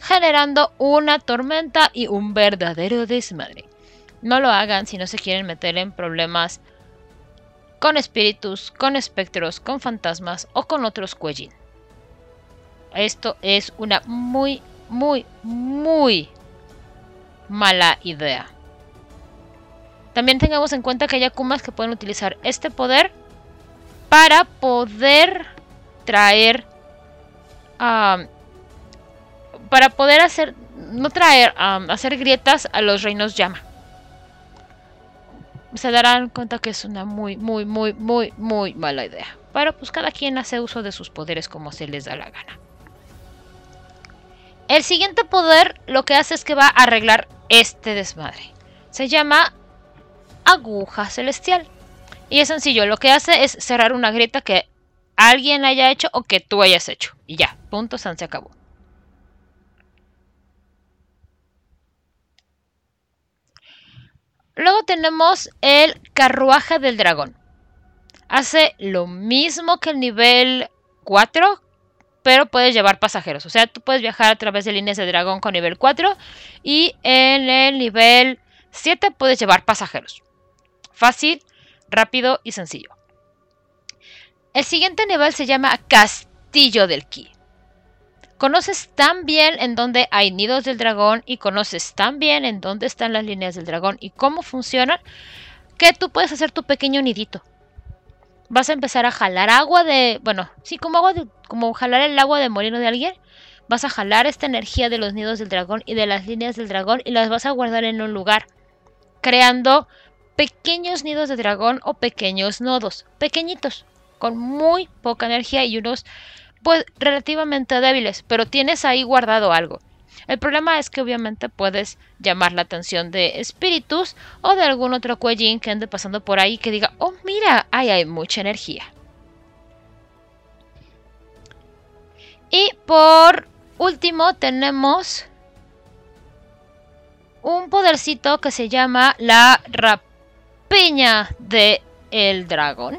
generando una tormenta y un verdadero desmadre. No lo hagan si no se quieren meter en problemas con espíritus, con espectros, con fantasmas o con otros cuellín. Esto es una muy, muy, muy mala idea. También tengamos en cuenta que hay akumas que pueden utilizar este poder para poder traer a para poder hacer, no traer, hacer grietas a los reinos llama. Se darán cuenta que es una muy, muy, muy, muy, muy mala idea. Pero pues cada quien hace uso de sus poderes como se les da la gana. El siguiente poder lo que hace es que va a arreglar este desmadre. Se llama aguja celestial. Y es sencillo, lo que hace es cerrar una grieta que alguien haya hecho o que tú hayas hecho. Y ya, punto, se acabó. Luego tenemos el carruaje del dragón. Hace lo mismo que el nivel 4, pero puedes llevar pasajeros. O sea, tú puedes viajar a través de líneas de dragón con nivel 4 y en el nivel 7 puedes llevar pasajeros. Fácil, rápido y sencillo. El siguiente nivel se llama Castillo del Ki. Conoces tan bien en dónde hay nidos del dragón y conoces tan bien en dónde están las líneas del dragón y cómo funcionan que tú puedes hacer tu pequeño nidito. Vas a empezar a jalar agua de, bueno, sí, como agua de, como jalar el agua de molino de alguien. Vas a jalar esta energía de los nidos del dragón y de las líneas del dragón y las vas a guardar en un lugar, creando pequeños nidos de dragón o pequeños nodos, pequeñitos, con muy poca energía y unos pues relativamente débiles, pero tienes ahí guardado algo. El problema es que obviamente puedes llamar la atención de espíritus o de algún otro cuellín que ande pasando por ahí que diga, oh mira, ahí hay mucha energía. Y por último tenemos un podercito que se llama la rapiña de el dragón.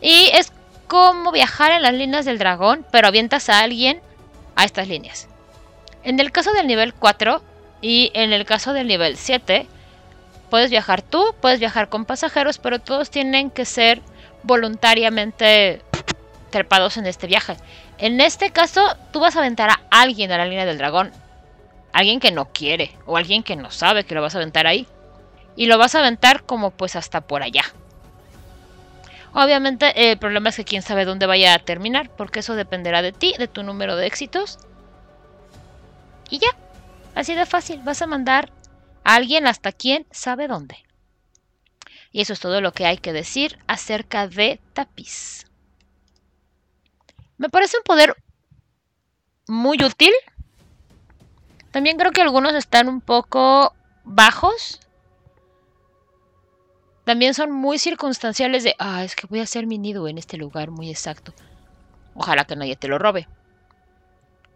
Y es como viajar en las líneas del dragón, pero avientas a alguien a estas líneas. En el caso del nivel 4 y en el caso del nivel 7, puedes viajar tú, puedes viajar con pasajeros, pero todos tienen que ser voluntariamente trepados en este viaje. En este caso, tú vas a aventar a alguien a la línea del dragón. Alguien que no quiere o alguien que no sabe que lo vas a aventar ahí. Y lo vas a aventar como pues hasta por allá. Obviamente el problema es que quién sabe dónde vaya a terminar, porque eso dependerá de ti, de tu número de éxitos. Y ya, así de fácil, vas a mandar a alguien hasta quién sabe dónde. Y eso es todo lo que hay que decir acerca de tapiz. Me parece un poder muy útil. También creo que algunos están un poco bajos también son muy circunstanciales de, ah, es que voy a hacer mi nido en este lugar muy exacto. Ojalá que nadie te lo robe.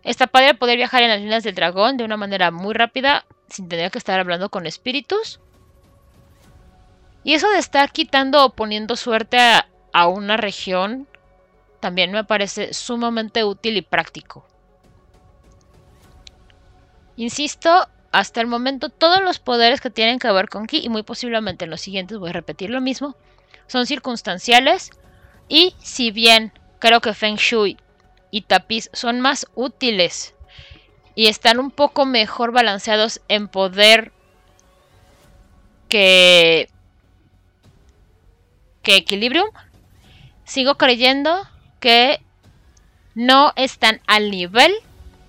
Está padre poder viajar en las líneas del dragón de una manera muy rápida, sin tener que estar hablando con espíritus. Y eso de estar quitando o poniendo suerte a, a una región también me parece sumamente útil y práctico. Insisto, hasta el momento todos los poderes que tienen que ver con Ki, y muy posiblemente en los siguientes voy a repetir lo mismo, son circunstanciales. Y si bien creo que Feng Shui y Tapiz son más útiles y están un poco mejor balanceados en poder que, que Equilibrium, sigo creyendo que no están al nivel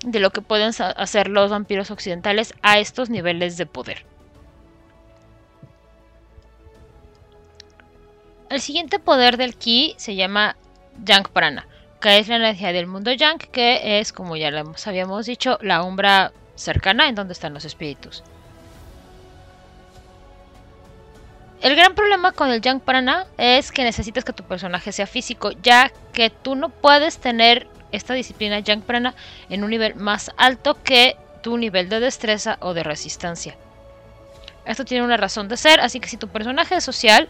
de lo que pueden hacer los vampiros occidentales a estos niveles de poder. El siguiente poder del ki se llama Yang Prana, que es la energía del mundo Yang, que es, como ya habíamos dicho, la umbra cercana en donde están los espíritus. El gran problema con el Yang Prana es que necesitas que tu personaje sea físico, ya que tú no puedes tener esta disciplina Yang Prana en un nivel más alto que tu nivel de destreza o de resistencia. Esto tiene una razón de ser, así que si tu personaje es social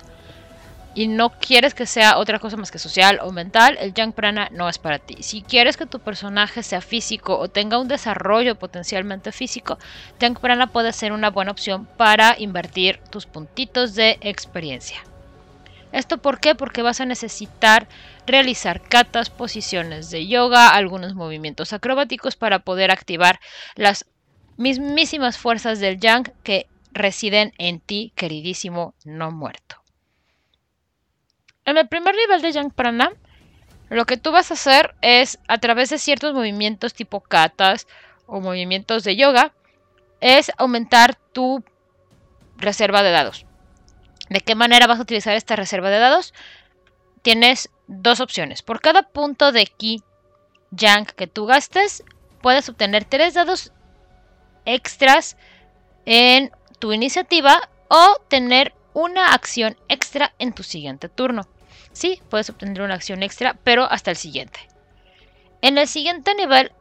y no quieres que sea otra cosa más que social o mental, el Yang Prana no es para ti. Si quieres que tu personaje sea físico o tenga un desarrollo potencialmente físico, Yang Prana puede ser una buena opción para invertir tus puntitos de experiencia. ¿Esto por qué? Porque vas a necesitar realizar katas, posiciones de yoga, algunos movimientos acrobáticos para poder activar las mismísimas fuerzas del yang que residen en ti, queridísimo no muerto. En el primer nivel de Yang Prana, lo que tú vas a hacer es, a través de ciertos movimientos tipo katas o movimientos de yoga, es aumentar tu reserva de dados. ¿De qué manera vas a utilizar esta reserva de dados? Tienes dos opciones. Por cada punto de ki que tú gastes, puedes obtener tres dados extras en tu iniciativa o tener una acción extra en tu siguiente turno. Sí, puedes obtener una acción extra, pero hasta el siguiente. En el siguiente nivel,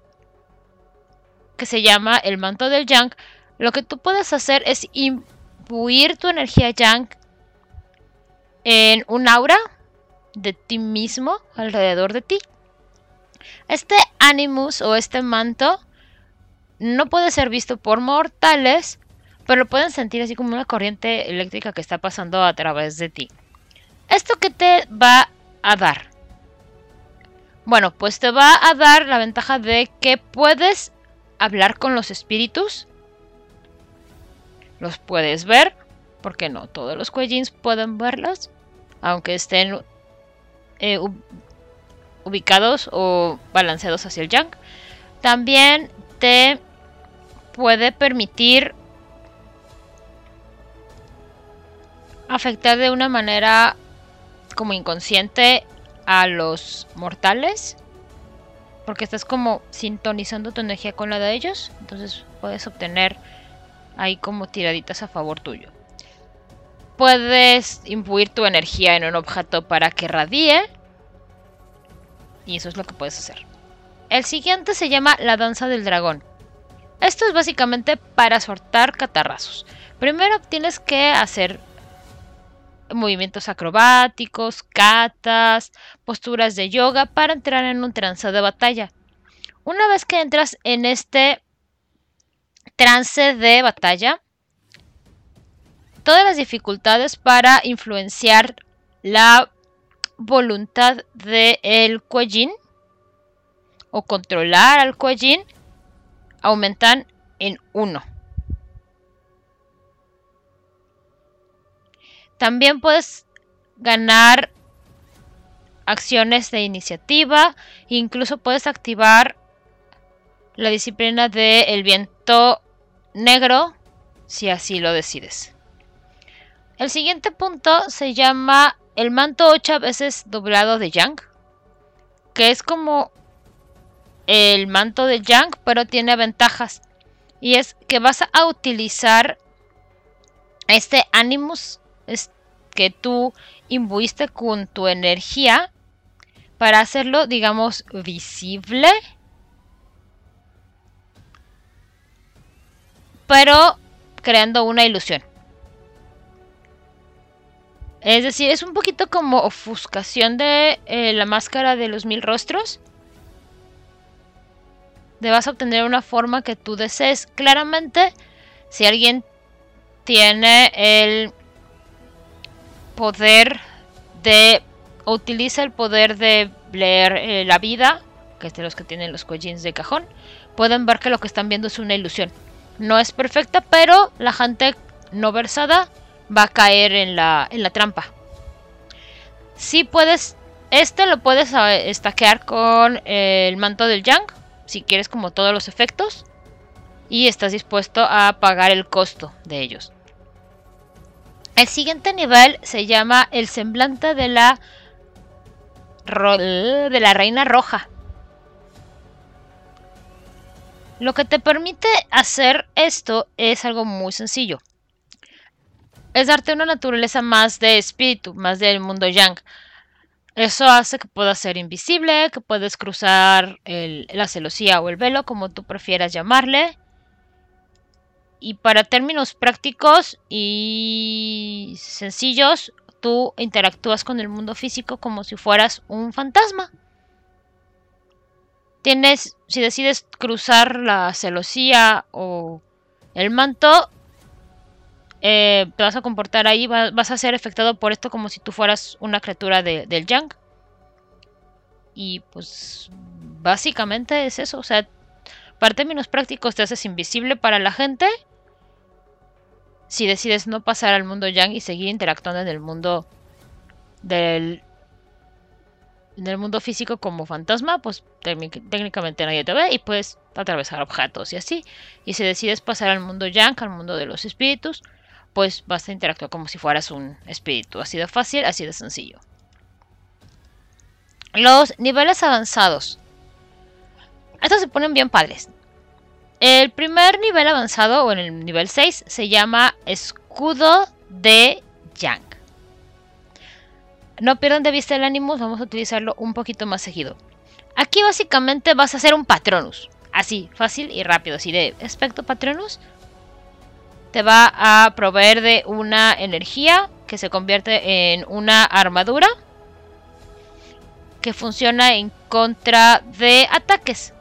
que se llama el manto del Yang, lo que tú puedes hacer es imbuir tu energía Yang en un aura de ti mismo alrededor de ti. Este Animus o este manto no puede ser visto por mortales, pero lo pueden sentir así como una corriente eléctrica que está pasando a través de ti. ¿Esto qué te va a dar? Bueno, pues te va a dar la ventaja de que puedes hablar con los espíritus. Los puedes ver, porque no todos los Kuejins pueden verlos, aunque estén eh, ubicados o balanceados hacia el Yang. También te puede permitir afectar de una manera como inconsciente a los mortales. Porque estás como sintonizando tu energía con la de ellos. Entonces puedes obtener ahí como tiraditas a favor tuyo. Puedes imbuir tu energía en un objeto para que radie. Y eso es lo que puedes hacer. El siguiente se llama la danza del dragón. Esto es básicamente para soltar catarrazos. Primero tienes que hacer movimientos acrobáticos, katas, posturas de yoga para entrar en un trance de batalla. Una vez que entras en este trance de batalla, todas las dificultades para influenciar la voluntad del el Kuejin o controlar al Kuejin aumentan en 1. También puedes ganar acciones de iniciativa, incluso puedes activar la disciplina del viento negro si así lo decides. El siguiente punto se llama el manto 8 veces doblado de Yang, que es como el manto de Yang, pero tiene ventajas. Y es que vas a utilizar este Animus que tú imbuiste con tu energía para hacerlo, digamos, visible. Pero creando una ilusión. Es decir, es un poquito como ofuscación de eh, la máscara de los mil rostros debas obtener una forma que tú desees. Claramente, si alguien tiene el poder de utiliza el poder de leer eh, la vida, que es de los que tienen los Kojins de cajón, pueden ver que lo que están viendo es una ilusión. No es perfecta, pero la gente no versada va a caer en la, en la trampa. Si puedes, este lo puedes eh, estaquear con el manto del Yang si quieres como todos los efectos y estás dispuesto a pagar el costo de ellos. El siguiente nivel se llama el semblante de la de la reina roja. Lo que te permite hacer esto es algo muy sencillo. Es darte una naturaleza más de espíritu, más del mundo yang. Eso hace que puedas ser invisible, que puedes cruzar la celosía o el velo, como tú prefieras llamarle. Y para términos prácticos y sencillos, tú interactúas con el mundo físico como si fueras un fantasma. Tienes, si decides cruzar la celosía o el manto, eh, te vas a comportar ahí, vas a ser afectado por esto como si tú fueras una criatura del Yang. Y pues básicamente es eso, o sea, para términos prácticos te haces invisible para la gente. Si decides no pasar al mundo Yang y seguir interactuando en el mundo del en el mundo físico como fantasma, pues técnicamente nadie te ve y puedes atravesar objetos y así. Y si decides pasar al mundo Yang, al mundo de los espíritus, pues vas a interactuar como si fueras un espíritu. Así de fácil, así de sencillo. Los niveles avanzados. Estos se ponen bien padres. El primer nivel avanzado, o en el nivel 6, se llama Escudo de Yang. No pierdan de vista el ánimo, vamos a utilizarlo un poquito más seguido. Aquí básicamente vas a hacer un Patronus. Así, fácil y rápido. Así de aspecto Patronus te va a proveer de una energía que se convierte en una armadura que funciona en contra de ataques.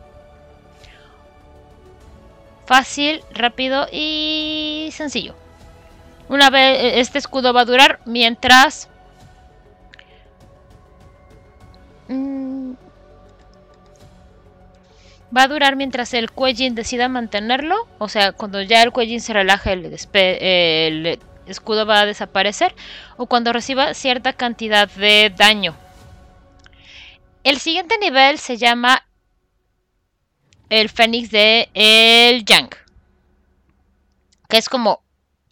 Fácil, rápido y sencillo. Una vez e, este escudo va a durar mientras mm, va a durar mientras el Kuejin decida mantenerlo. O sea, cuando ya el Kuejin se relaje, el, el escudo va a desaparecer. O cuando reciba cierta cantidad de daño. El siguiente nivel se llama el Fénix de el Yang. Que es como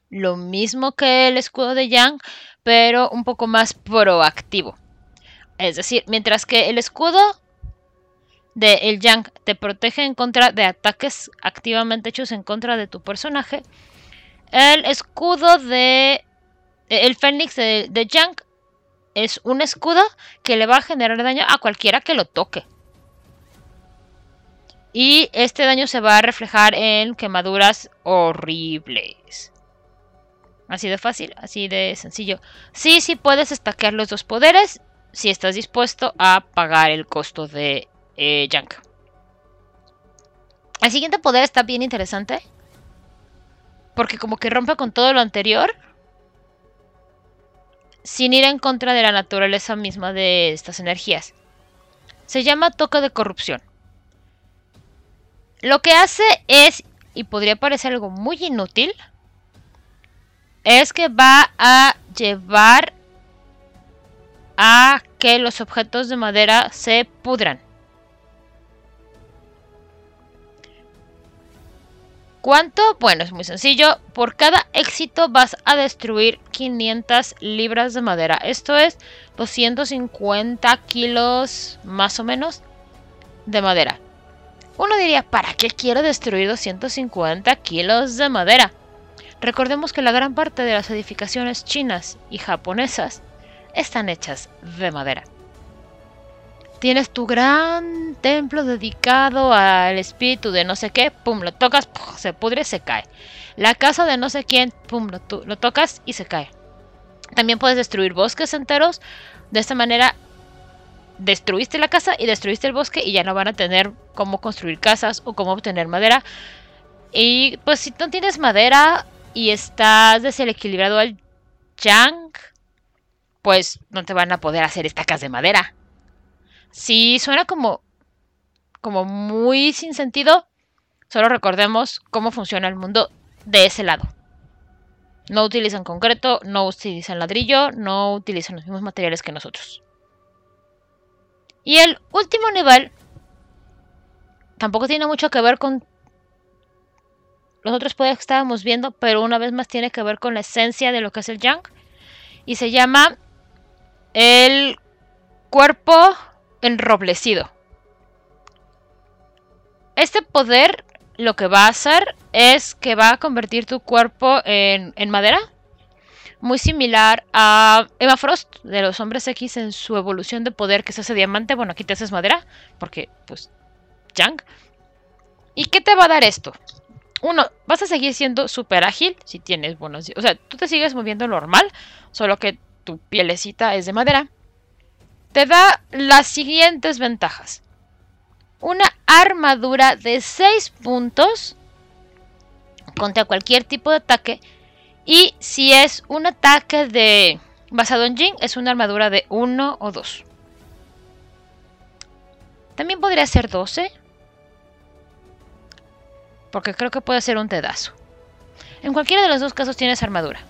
lo mismo que el escudo de Yang, pero un poco más proactivo. Es decir, mientras que el escudo de el Yang te protege en contra de ataques activamente hechos en contra de tu personaje, el escudo de el Fénix de, de Yang es un escudo que le va a generar daño a cualquiera que lo toque. Y este daño se va a reflejar en quemaduras horribles. Así de fácil, así de sencillo. Sí, sí puedes estaquear los dos poderes si estás dispuesto a pagar el costo de eh, El siguiente poder está bien interesante. Porque como que rompe con todo lo anterior. Sin ir en contra de la naturaleza misma de estas energías. Se llama toque de corrupción. Lo que hace es, y podría parecer algo muy inútil, es que va a llevar a que los objetos de madera se pudran. ¿Cuánto? Bueno, es muy sencillo. Por cada éxito vas a destruir 500 libras de madera. Esto es 250 kilos más o menos de madera. Uno diría, ¿para qué quiero destruir 250 kilos de madera? Recordemos que la gran parte de las edificaciones chinas y japonesas están hechas de madera. Tienes tu gran templo dedicado al espíritu de no sé qué, pum, lo tocas, se pudre, se cae. La casa de no sé quién, pum, lo, lo tocas y se cae. También puedes destruir bosques enteros. De esta manera destruiste la casa y destruiste el bosque y ya no van a tener cómo construir casas o cómo obtener madera. Y pues si no tienes madera y estás desequilibrado al yang, pues no te van a poder hacer estacas de madera. Si suena como como muy sin sentido, solo recordemos cómo funciona el mundo de ese lado. No utilizan concreto, no utilizan ladrillo, no utilizan los mismos materiales que nosotros. Y el último nivel tampoco tiene mucho que ver con los otros poderes que estábamos viendo, pero una vez más tiene que ver con la esencia de lo que es el Yang. Y se llama el cuerpo enroblecido. Este poder lo que va a hacer es que va a convertir tu cuerpo en, en madera muy similar a Emma Frost de los hombres X en su evolución de poder que se hace diamante. Bueno, aquí te haces madera, porque pues Yang. ¿Y qué te va a dar esto? Uno, vas a seguir siendo súper ágil si tienes buenos... O sea, tú te sigues moviendo normal, solo que tu pielecita es de madera. Te da las siguientes ventajas. Una armadura de 6 puntos contra cualquier tipo de ataque y si es un ataque de basado en Jin, es una armadura de 1 o 2. También podría ser 12. Porque creo que puede ser un pedazo. En cualquiera de los dos casos tienes armadura.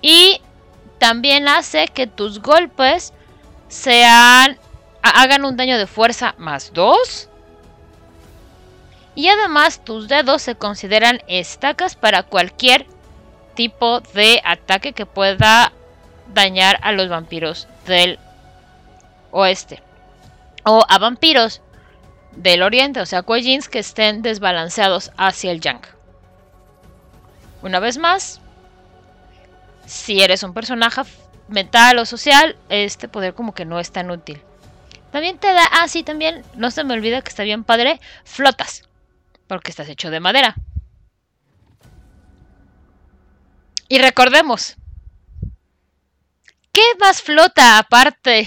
Y también hace que tus golpes sean hagan un daño de fuerza más 2. Y además tus dedos se consideran estacas para cualquier tipo de ataque que pueda dañar a los vampiros del oeste. O a vampiros del oriente, o sea, Kuejins que estén desbalanceados hacia el Yang. Una vez más, si eres un personaje mental o social, este poder como que no es tan útil. También te da, ah sí, también, no se me olvida que está bien padre, flotas, porque estás hecho de madera. Y recordemos, ¿qué más flota aparte?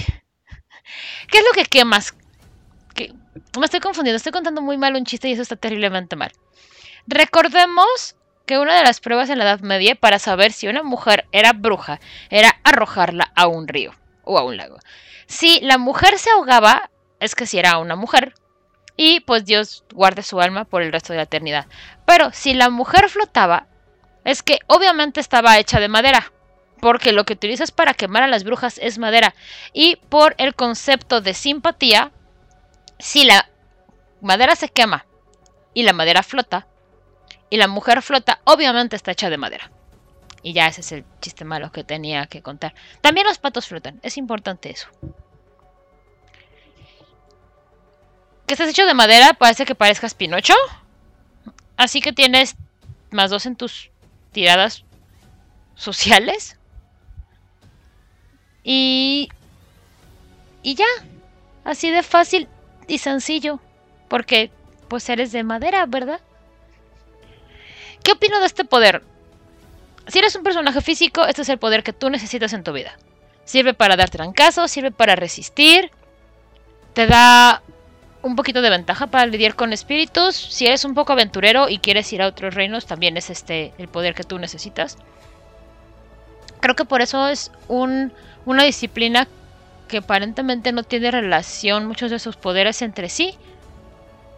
¿Qué es lo que quemas? Me estoy confundiendo, estoy contando muy mal un chiste y eso está terriblemente mal. Recordemos que una de las pruebas en la Edad Media para saber si una mujer era bruja era arrojarla a un río o a un lago. Si la mujer se ahogaba, es que si era una mujer. y pues Dios guarde su alma por el resto de la eternidad. Pero si la mujer flotaba, es que obviamente estaba hecha de madera, porque lo que utilizas para quemar a las brujas es madera. Y por el concepto de simpatía, si la madera se quema y la madera flota, y la mujer flota, obviamente está hecha de madera. Y ya ese es el chiste malo que tenía que contar. También los patos flotan, es importante eso. que estás hecho de madera, parece que parezcas Pinocho. Así que tienes más dos en tus tiradas sociales. Y... Y ya. Así de fácil y sencillo. Porque pues eres de madera, ¿verdad? ¿Qué opino de este poder? Si eres un personaje físico, este es el poder que tú necesitas en tu vida. Sirve para dar trancazos, sirve para resistir. Te da un poquito de ventaja para lidiar con espíritus. Si eres un poco aventurero y quieres ir a otros reinos, también es este el poder que tú necesitas. Creo que por eso es un, una disciplina que aparentemente no tiene relación muchos de sus poderes entre sí.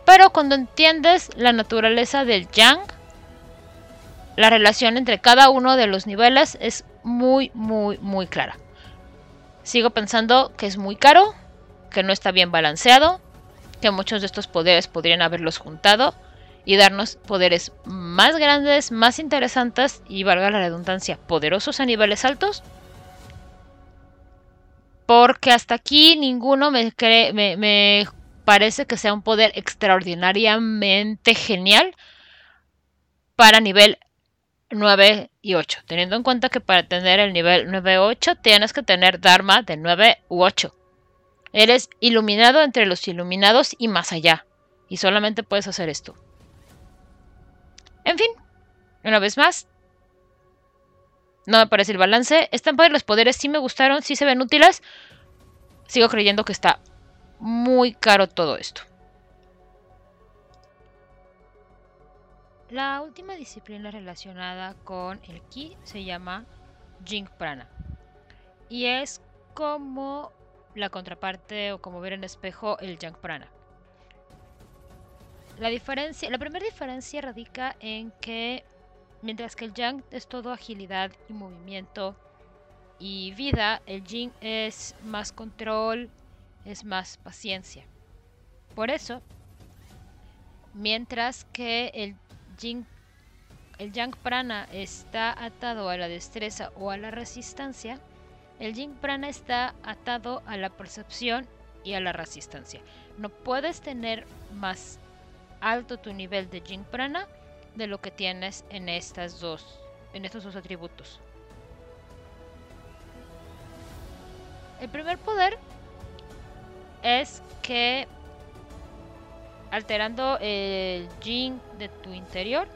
Pero cuando entiendes la naturaleza del yang, la relación entre cada uno de los niveles es muy, muy, muy clara. Sigo pensando que es muy caro, que no está bien balanceado, que muchos de estos poderes podrían haberlos juntado y darnos poderes más grandes, más interesantes y, valga la redundancia, poderosos a niveles altos. Porque hasta aquí ninguno me, me parece que sea un poder extraordinariamente genial para nivel 9 y 8. Teniendo en cuenta que para tener el nivel 9 8 tienes que tener Dharma de 9 u 8. Eres iluminado entre los iluminados y más allá. Y solamente puedes hacer esto. En fin, una vez más. No me parece el balance. Están padres los poderes, sí me gustaron, sí se ven útiles. Sigo creyendo que está muy caro todo esto. La última disciplina relacionada con el ki se llama Jing Prana. Y es como la contraparte o como ver en espejo el Yang Prana. La, diferencia, la primera diferencia radica en que mientras que el Yang es todo agilidad y movimiento y vida, el Jing es más control, es más paciencia. Por eso, mientras que el El Yang Prana está atado a la destreza o a la resistencia, el Jing Prana está atado a la percepción y a la resistencia. No puedes tener más alto tu nivel de Jing Prana de lo que tienes en estas dos en estos dos atributos. El primer poder es que alterando el Jing de tu interior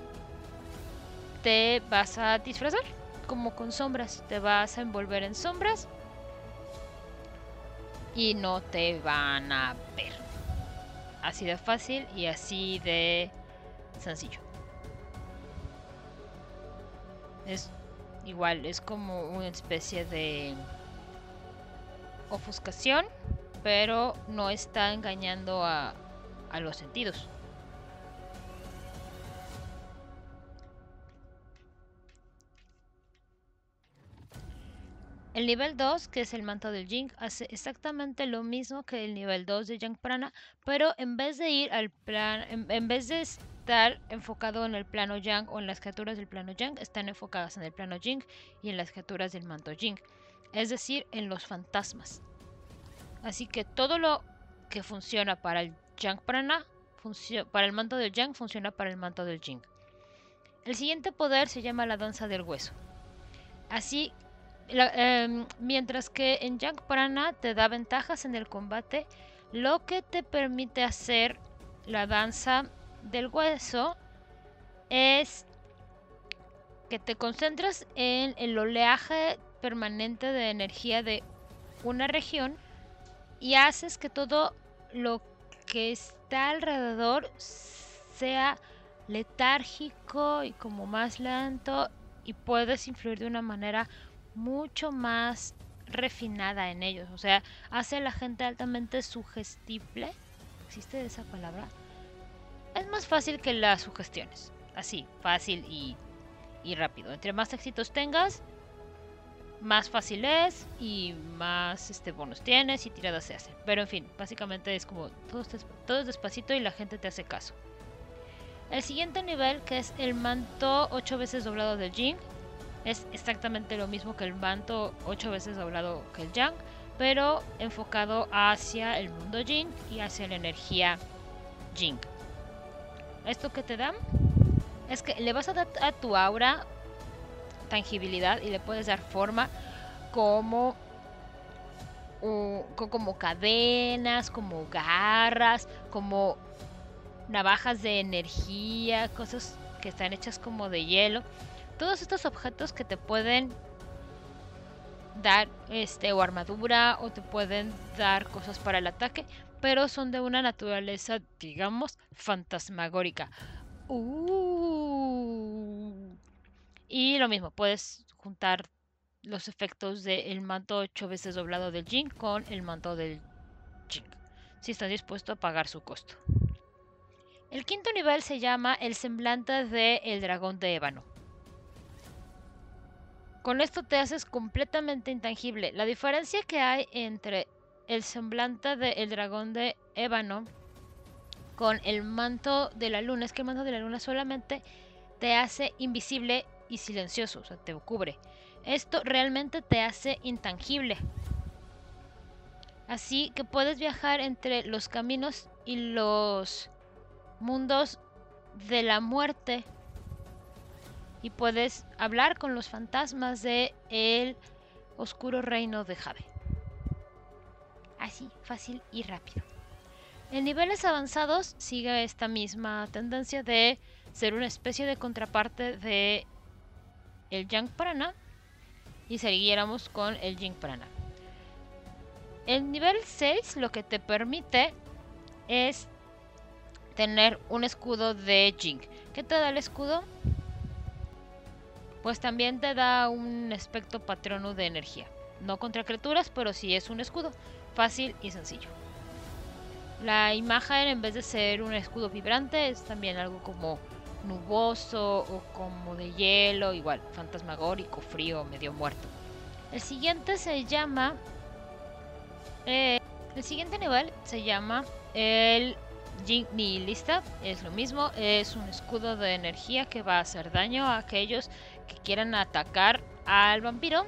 te vas a disfrazar como con sombras. Te vas a envolver en sombras y no te van a ver. Así de fácil y así de sencillo. Es igual, es como una especie de ofuscación, pero no está engañando a, a los sentidos. El nivel 2, que es el manto del Jing, hace exactamente lo mismo que el nivel 2 de Yang Prana, pero en vez de ir al plan, en, vez de estar enfocado en el plano Yang o en las criaturas del plano Yang, están enfocadas en el plano Jing y en las criaturas del manto Jing, es decir, en los fantasmas. Así que todo lo que funciona para el Yang Prana, para el manto del Yang, funciona para el manto del Jing. El siguiente poder se llama la danza del hueso. Así Em, mientras que en Yang Prana te da ventajas en el combate, lo que te permite hacer la danza del hueso es que te concentras en el oleaje permanente de energía de una región y haces que todo lo que está alrededor sea letárgico y como más lento y puedes influir de una manera mucho más refinada en ellos. O sea, hace a la gente altamente sugestible ¿Existe esa palabra? Es más fácil que las sugestiones. Así, fácil y, y rápido. Entre más éxitos tengas, más fácil es y más este bonos tienes y tiradas se hacen. Pero en fin, básicamente es como todo, todo es despacito y la gente te hace caso. El siguiente nivel, que es el manto 8 veces doblado del Jing, es exactamente lo mismo que el manto 8 veces doblado que el Yang, pero enfocado hacia el mundo Jing y hacia la energía Jing. ¿Esto que te da? Es que le vas a dar a tu aura tangibilidad y le puedes dar forma como como cadenas, como garras, como navajas de energía, cosas que están hechas como de hielo. Todos estos objetos que te pueden dar este o armadura o te pueden dar cosas para el ataque, pero son de una naturaleza, digamos, fantasmagórica. Uh. Y lo mismo, puedes juntar los efectos del manto 8 veces doblado del Jing con el manto del Jing, si estás dispuesto a pagar su costo. El quinto nivel se llama el semblante del el dragón de ébano. Con esto te haces completamente intangible. La diferencia que hay entre el semblante del dragón de ébano con el manto de la luna es que el manto de la luna solamente te hace invisible y silencioso, o sea, te cubre. Esto realmente te hace intangible. Así que puedes viajar entre los caminos y los mundos de la muerte y puedes hablar con los fantasmas de el oscuro reino de Jave. Así, fácil y rápido. En niveles avanzados sigue esta misma tendencia de ser una especie de contraparte de el Yang Prana y seguiéramos con el Jing Prana. El nivel 6 lo que te permite es tener un escudo de Jing. ¿Qué te da el escudo? Pues también te da un aspecto patrono de energía. No contra criaturas, pero sí es un escudo. Fácil y sencillo. La imagen en vez de ser un escudo vibrante es también algo como nuboso o como de hielo, igual, fantasmagórico, frío, medio muerto. El siguiente se llama... Eh, el siguiente nivel se llama el Nihilista. Es lo mismo, es un escudo de energía que va a hacer daño a aquellos que quieran atacar al vampiro.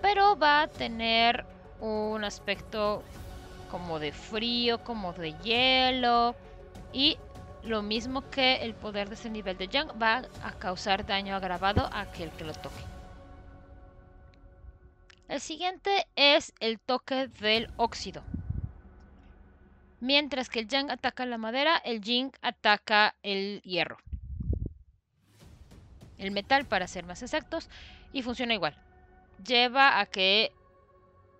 Pero va a tener un aspecto como de frío, como de hielo. Y lo mismo que el poder de ese nivel de Yang va a causar daño agravado a aquel que lo toque. El siguiente es el toque del óxido. Mientras que el Yang ataca la madera, el Jing ataca el hierro. El metal, para ser más exactos, y funciona igual. Lleva a que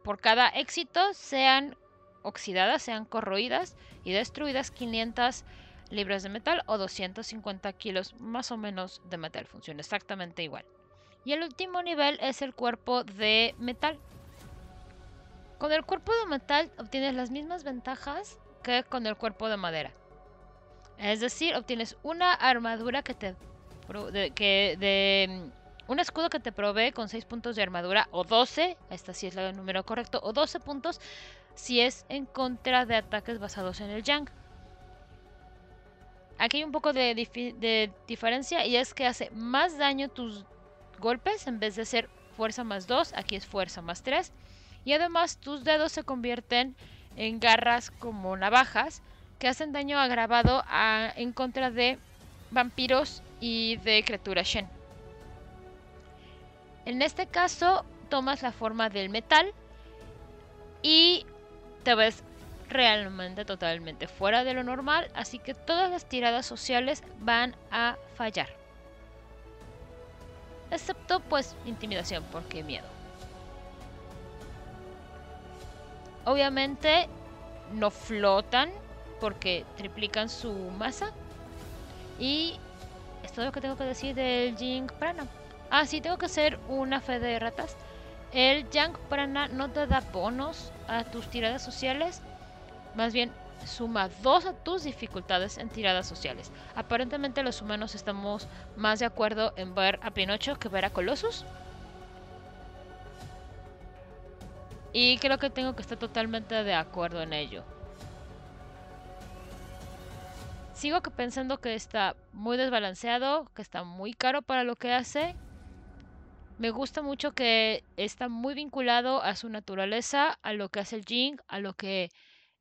por cada éxito sean oxidadas, sean corroídas y destruidas 500 libras de metal o 250 kilos más o menos de metal. Funciona exactamente igual. Y el último nivel es el cuerpo de metal. Con el cuerpo de metal obtienes las mismas ventajas que con el cuerpo de madera. Es decir, obtienes una armadura que te... que de, un escudo que te provee con 6 puntos de armadura o 12, esta sí es el número correcto, o 12 puntos si es en contra de ataques basados en el Yang. Aquí hay un poco de, diferencia y es que hace más daño tus golpes en vez de ser fuerza más 2, aquí es fuerza más 3. Y además tus dedos se convierten en garras como navajas que hacen daño agravado en contra de vampiros y de criaturas Shen. En este caso tomas la forma del metal y te ves realmente totalmente fuera de lo normal, así que todas las tiradas sociales van a fallar. Excepto pues intimidación, porque miedo. Obviamente no flotan porque triplican su masa. Y es todo lo que tengo que decir del Jing Prana. Ah, sí, tengo que hacer una fe de ratas. El Yang Prana no te da bonos a tus tiradas sociales, más bien suma 2 a tus dificultades en tiradas sociales. Aparentemente los humanos estamos más de acuerdo en ver a Pinocho que ver a Colossus. Y creo que tengo que estar totalmente de acuerdo en ello. Sigo pensando que está muy desbalanceado, que está muy caro para lo que hace. Me gusta mucho que está muy vinculado a su naturaleza, a lo que hace el Jing, a lo que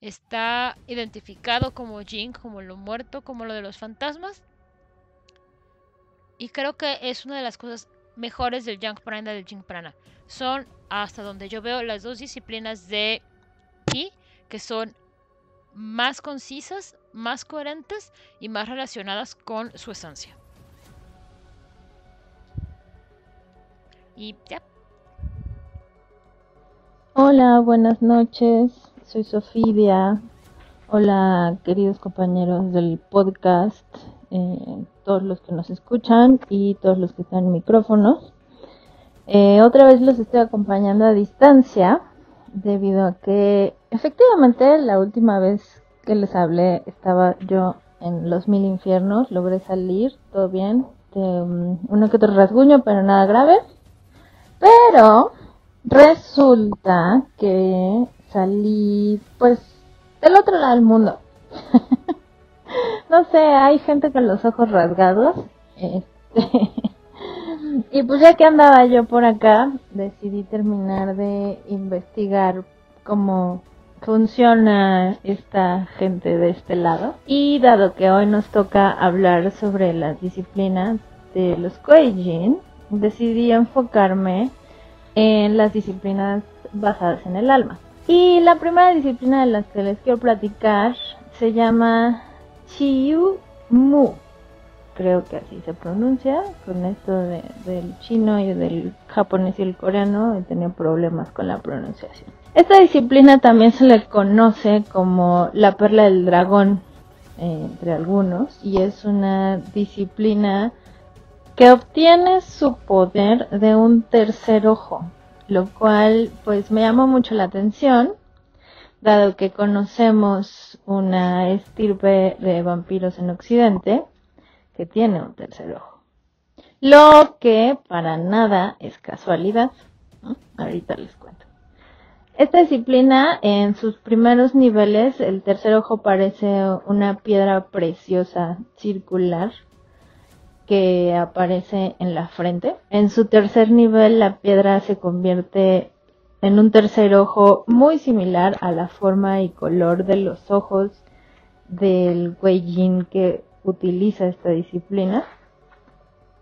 está identificado como Jing, como lo muerto, como lo de los fantasmas. Y creo que es una de las cosas mejores del Yang Prana del Jing Prana. Son, hasta donde yo veo, las dos disciplinas de Ki que son más concisas, más coherentes y más relacionadas con su esencia. Y ya. Hola, buenas noches. Soy Sofía. Hola, queridos compañeros del podcast, eh, todos los que nos escuchan y todos los que están en micrófonos. Eh, otra vez los estoy acompañando a distancia debido a que efectivamente la última vez que les hablé estaba yo en los mil infiernos, logré salir, todo bien, um, uno que otro rasguño, pero nada grave. Pero resulta que salí pues del otro lado del mundo. no sé, hay gente con los ojos rasgados. Este, y pues ya que andaba yo por acá, decidí terminar de investigar cómo funciona esta gente de este lado. Y dado que hoy nos toca hablar sobre las disciplinas de los Koijin, decidí enfocarme en las disciplinas basadas en el alma. Y la primera disciplina de las que les quiero platicar se llama Chiyu Mu creo que así se pronuncia, con esto del chino y del japonés y el coreano he tenido problemas con la pronunciación. Esta disciplina también se le conoce como la perla del dragón eh, entre algunos y es una disciplina que obtiene su poder de un tercer ojo, lo cual pues me llamó mucho la atención dado que conocemos una estirpe de vampiros en Occidente que tiene un tercer ojo. Lo que para nada es casualidad. Ahorita les cuento. Esta disciplina, en sus primeros niveles, el tercer ojo parece una piedra preciosa circular que aparece en la frente. En su tercer nivel, la piedra se convierte en un tercer ojo muy similar a la forma y color de los ojos del Weijin que utiliza esta disciplina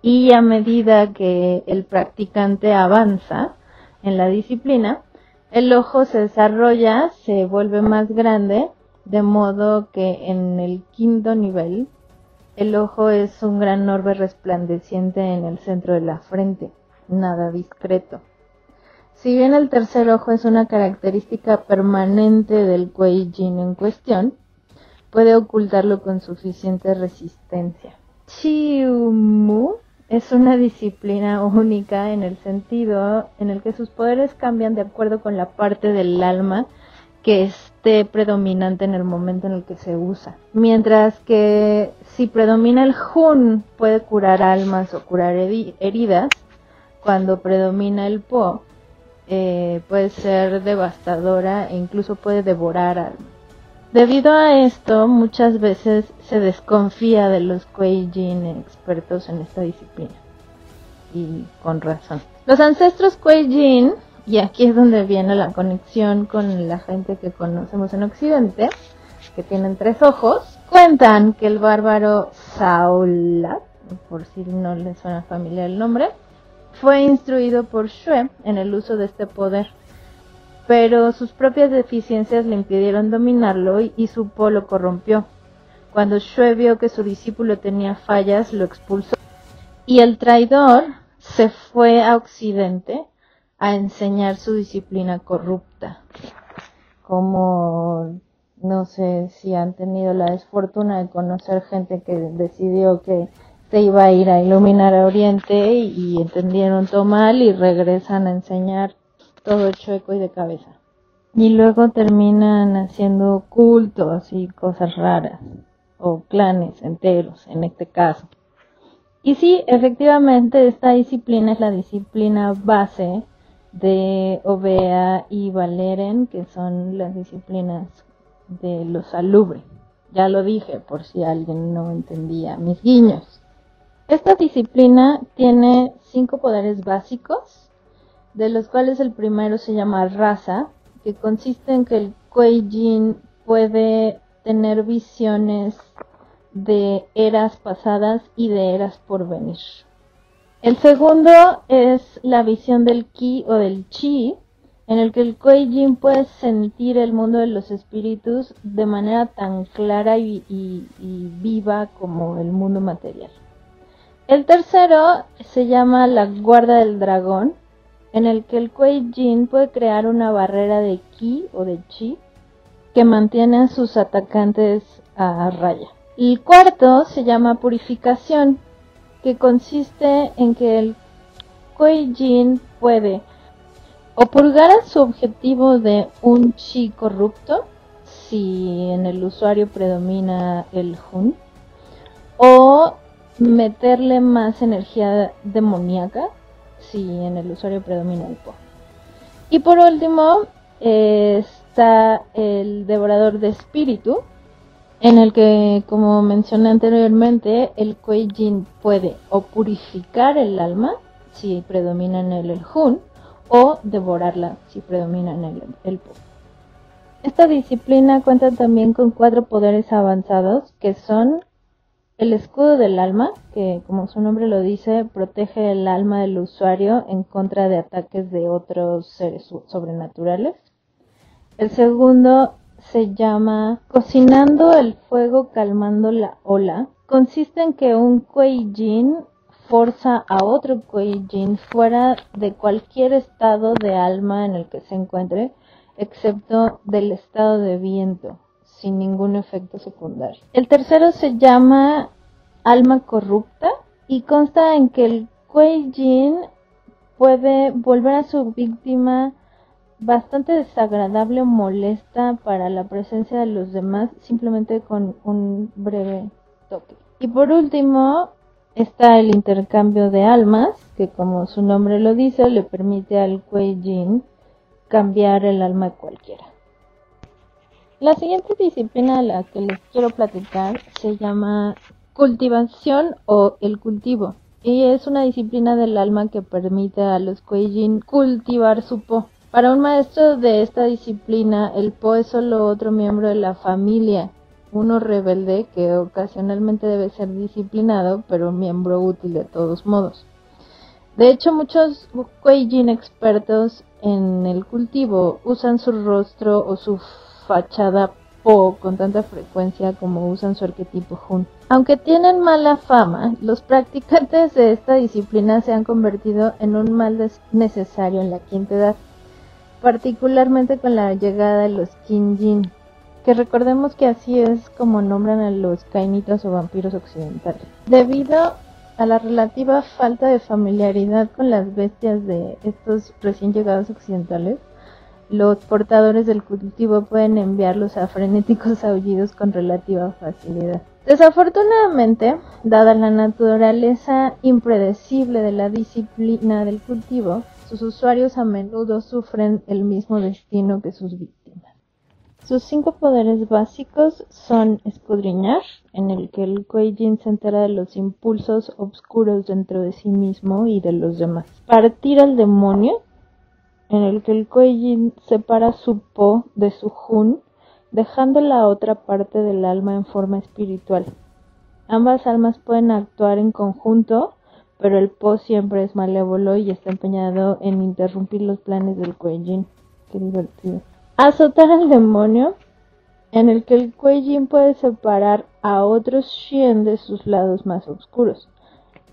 y a medida que el practicante avanza en la disciplina, el ojo se desarrolla, se vuelve más grande, de modo que en el quinto nivel el ojo es un gran orbe resplandeciente en el centro de la frente, nada discreto. Si bien el tercer ojo es una característica permanente del Kuei-Jin en cuestión, puede ocultarlo con suficiente resistencia. Chiumu es una disciplina única en el sentido en el que sus poderes cambian de acuerdo con la parte del alma que predominante en el momento en el que se usa. Mientras que si predomina el Hun puede curar almas o curar heridas, cuando predomina el Po eh, puede ser devastadora e incluso puede devorar almas. Debido a esto, muchas veces se desconfía de los Kuei-Jin expertos en esta disciplina. Y con razón. Los ancestros Kuei-Jin, y aquí es donde viene la conexión con la gente que conocemos en Occidente, que tienen tres ojos, cuentan que el bárbaro Saulat, por si no les suena familiar el nombre, fue instruido por Shue en el uso de este poder pero sus propias deficiencias le impidieron dominarlo y, su polo corrompió. Cuando Shue vio que su discípulo tenía fallas, lo expulsó. Y el traidor se fue a Occidente a enseñar su disciplina corrupta. Como no sé si han tenido la desfortuna de conocer gente que decidió que se iba a ir a iluminar a Oriente y, entendieron todo mal y regresan a enseñar todo chueco y de cabeza. y luego terminan haciendo cultos y cosas raras, o clanes enteros en este caso. Y sí, efectivamente esta disciplina es la disciplina base de Ovea y Valeren, que son las disciplinas de los salubre. Ya lo dije por si alguien no entendía mis guiños. Esta disciplina tiene cinco poderes básicos, de los cuales el primero se llama raza, que consiste en que el Kuei puede tener visiones de eras pasadas y de eras por venir. El segundo es la visión del Ki o del Chi, en el que el Kuei puede sentir el mundo de los espíritus de manera tan clara y, y viva como el mundo material. El tercero se llama la guarda del dragón, en el que el Kuei Jin puede crear una barrera de ki o de chi que mantiene a sus atacantes a raya. El cuarto se llama purificación, que consiste en que el Kuei Jin puede o purgar a su objetivo de un chi corrupto, si en el usuario predomina el Hun, o meterle más energía demoníaca, si en el usuario predomina el Po. Y por último está el devorador de espíritu, en el que, como mencioné anteriormente, el Kuei Jin puede o purificar el alma, si predomina en él el Hun, o devorarla, si predomina en él el Po. Esta disciplina cuenta también con cuatro poderes avanzados, que son el escudo del alma, que como su nombre lo dice, protege el alma del usuario en contra de ataques de otros seres sobrenaturales. El segundo se llama Cocinando el fuego calmando la ola. Consiste en que un Kuei Jin forza a otro Kuei Jin fuera de cualquier estado de alma en el que se encuentre, excepto del estado de viento sin ningún efecto secundario. El tercero se llama Alma Corrupta y consta en que el Kuei Jin puede volver a su víctima bastante desagradable o molesta para la presencia de los demás simplemente con un breve toque. Y por último está el intercambio de almas, que como su nombre lo dice, le permite al Kuei Jin cambiar el alma de cualquiera. La siguiente disciplina a la que les quiero platicar se llama cultivación o el cultivo. Y es una disciplina del alma que permite a los Kuei-Jin cultivar su Po. Para un maestro de esta disciplina, el Po es solo otro miembro de la familia, uno rebelde que ocasionalmente debe ser disciplinado, pero miembro útil de todos modos. De hecho, muchos Kuei-Jin expertos en el cultivo usan su rostro o su fachada Po con tanta frecuencia como usan su arquetipo Hun. Aunque tienen mala fama, los practicantes de esta disciplina se han convertido en un mal necesario en la quinta edad, particularmente con la llegada de los Kinjin, que recordemos que así es como nombran a los kainitas o vampiros occidentales. Debido a la relativa falta de familiaridad con las bestias de estos recién llegados occidentales, los portadores del cultivo pueden enviarlos a frenéticos aullidos con relativa facilidad. Desafortunadamente, dada la naturaleza impredecible de la disciplina del cultivo, sus usuarios a menudo sufren el mismo destino que sus víctimas. Sus cinco poderes básicos son escudriñar, en el que el Kuei-Jin se entera de los impulsos oscuros dentro de sí mismo y de los demás. Partir al demonio, en el que el Kuei separa su Po de su Hun, dejando la otra parte del alma en forma espiritual. Ambas almas pueden actuar en conjunto, pero el Po siempre es malévolo y está empeñado en interrumpir los planes del Kuei Qué divertido. Azotar al demonio, en el que el Kuei puede separar a otros Shien de sus lados más oscuros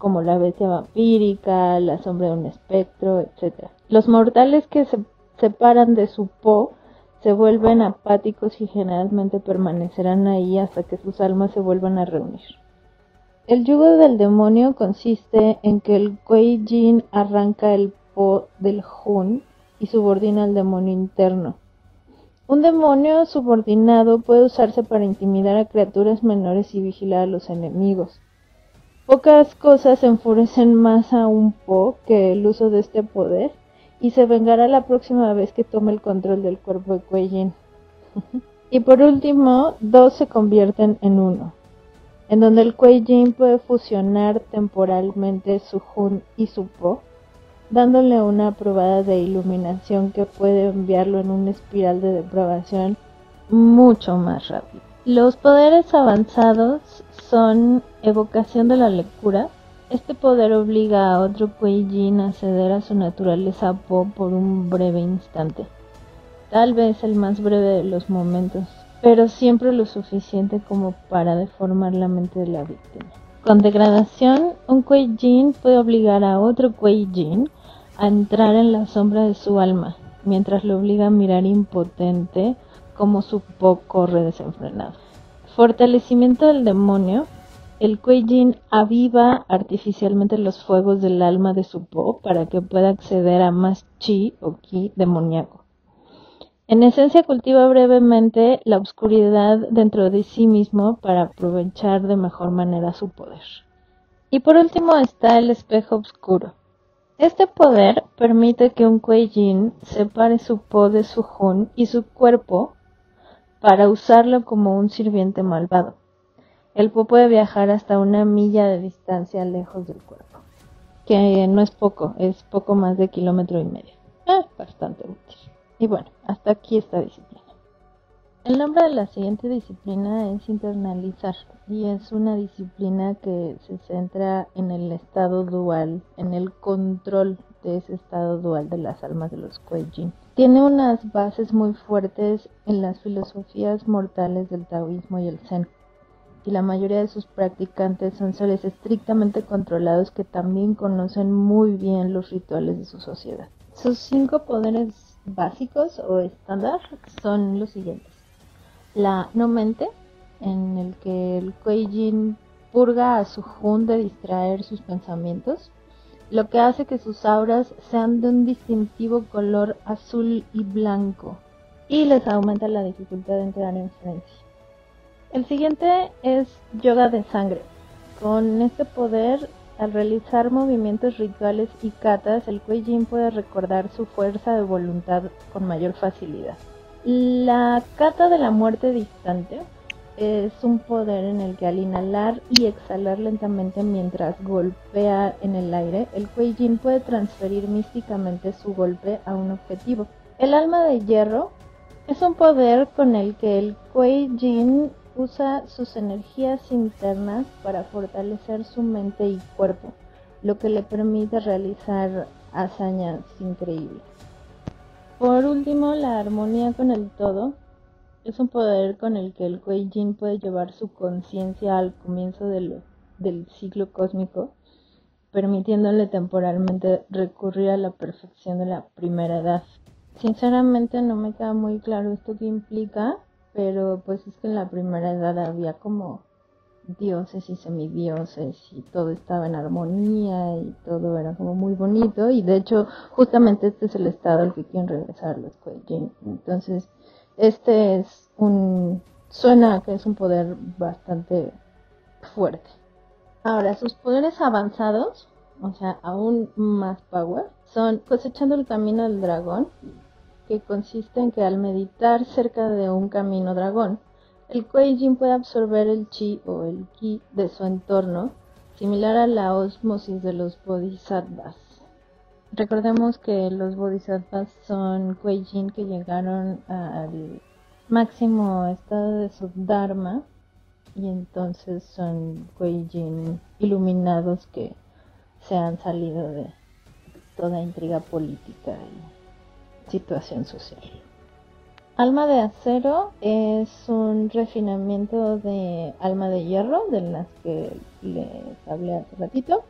como la bestia vampírica, la sombra de un espectro, etc. Los mortales que se separan de su po se vuelven apáticos y generalmente permanecerán ahí hasta que sus almas se vuelvan a reunir. El yugo del demonio consiste en que el Kuei Jin arranca el po del Hun y subordina al demonio interno. Un demonio subordinado puede usarse para intimidar a criaturas menores y vigilar a los enemigos. Pocas cosas enfurecen más a un Po que el uso de este poder, y se vengará la próxima vez que tome el control del cuerpo de Kuei y por último, dos se convierten en uno, en donde el Kuei puede fusionar temporalmente su Hun y su Po, dándole una probada de iluminación que puede enviarlo en una espiral de depravación mucho más rápido. Los poderes avanzados son evocación de la lectura. Este poder obliga a otro Kuei a ceder a su naturaleza Po por un breve instante. Tal vez el más breve de los momentos, pero siempre lo suficiente como para deformar la mente de la víctima. Con degradación, un Kuei puede obligar a otro Kuei a entrar en la sombra de su alma, mientras lo obliga a mirar impotente como su Po corre desenfrenado. Fortalecimiento del demonio. El Kuei aviva artificialmente los fuegos del alma de su Po para que pueda acceder a más chi o ki demoníaco. En esencia cultiva brevemente la oscuridad dentro de sí mismo para aprovechar de mejor manera su poder. Y por último está el espejo oscuro. Este poder permite que un Kuei separe su Po de su Hun y su cuerpo para usarlo como un sirviente malvado. El Po puede viajar hasta una milla de distancia lejos del cuerpo, que no es poco, es poco más de kilómetro y medio. Ah, bastante útil. Y bueno, hasta aquí esta disciplina. El nombre de la siguiente disciplina es internalizar y es una disciplina que se centra en el estado dual, en el control de ese estado dual de las almas de los Kuei-Jin. Tiene unas bases muy fuertes en las filosofías mortales del taoísmo y el zen. Y la mayoría de sus practicantes son seres estrictamente controlados que también conocen muy bien los rituales de su sociedad. Sus cinco poderes básicos o estándar son los siguientes la no mente, en el que el Kuei purga a su Jun de distraer sus pensamientos, lo que hace que sus auras sean de un distintivo color azul y blanco y les aumenta la dificultad de entrar en frenzy. El siguiente es yoga de sangre. Con este poder, al realizar movimientos rituales y katas, el Kuei puede recordar su fuerza de voluntad con mayor facilidad. La cata de la muerte distante es un poder en el que al inhalar y exhalar lentamente mientras golpea en el aire, el Kuei puede transferir místicamente su golpe a un objetivo. El alma de hierro es un poder con el que el Kuei usa sus energías internas para fortalecer su mente y cuerpo, lo que le permite realizar hazañas increíbles. Por último, la armonía con el todo es un poder con el que el Kuei puede llevar su conciencia al comienzo del ciclo cósmico, permitiéndole temporalmente recurrir a la perfección de la primera edad. Sinceramente no me queda muy claro esto que implica, pero pues es que en la primera edad había como dioses y semidioses y todo estaba en armonía y todo era como muy bonito y de hecho justamente este es el estado al que quieren regresar los Kuei entonces este es un suena que es un poder bastante fuerte. Ahora sus poderes avanzados o sea aún más power son cosechando el camino del dragón que consiste en que al meditar cerca de un camino dragón el Kuei puede absorber el chi o el ki de su entorno, similar a la osmosis de los bodhisattvas. Recordemos que los bodhisattvas son Kuei que llegaron al máximo estado de su dharma y entonces son Kuei iluminados que se han salido de toda intriga política y situación social. Alma de acero es un refinamiento de alma de hierro, de las que les hablé hace ratito,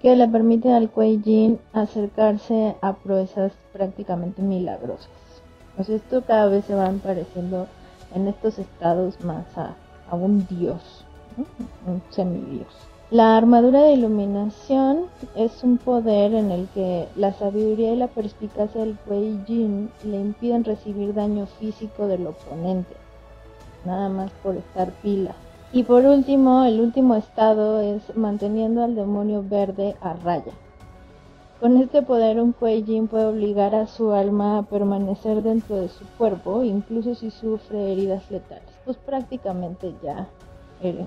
que le permite al Kuei acercarse a proezas prácticamente milagrosas. Pues esto cada vez se van pareciendo en estos estados más a, un dios, un semidios. La armadura de iluminación es un poder en el que la sabiduría y la perspicacia del Kuei Jin le impiden recibir daño físico del oponente, nada más por estar pila. Y por último, el último estado es manteniendo al demonio verde a raya. Con este poder un Kuei Jin puede obligar a su alma a permanecer dentro de su cuerpo, incluso si sufre heridas letales. Pues prácticamente ya eres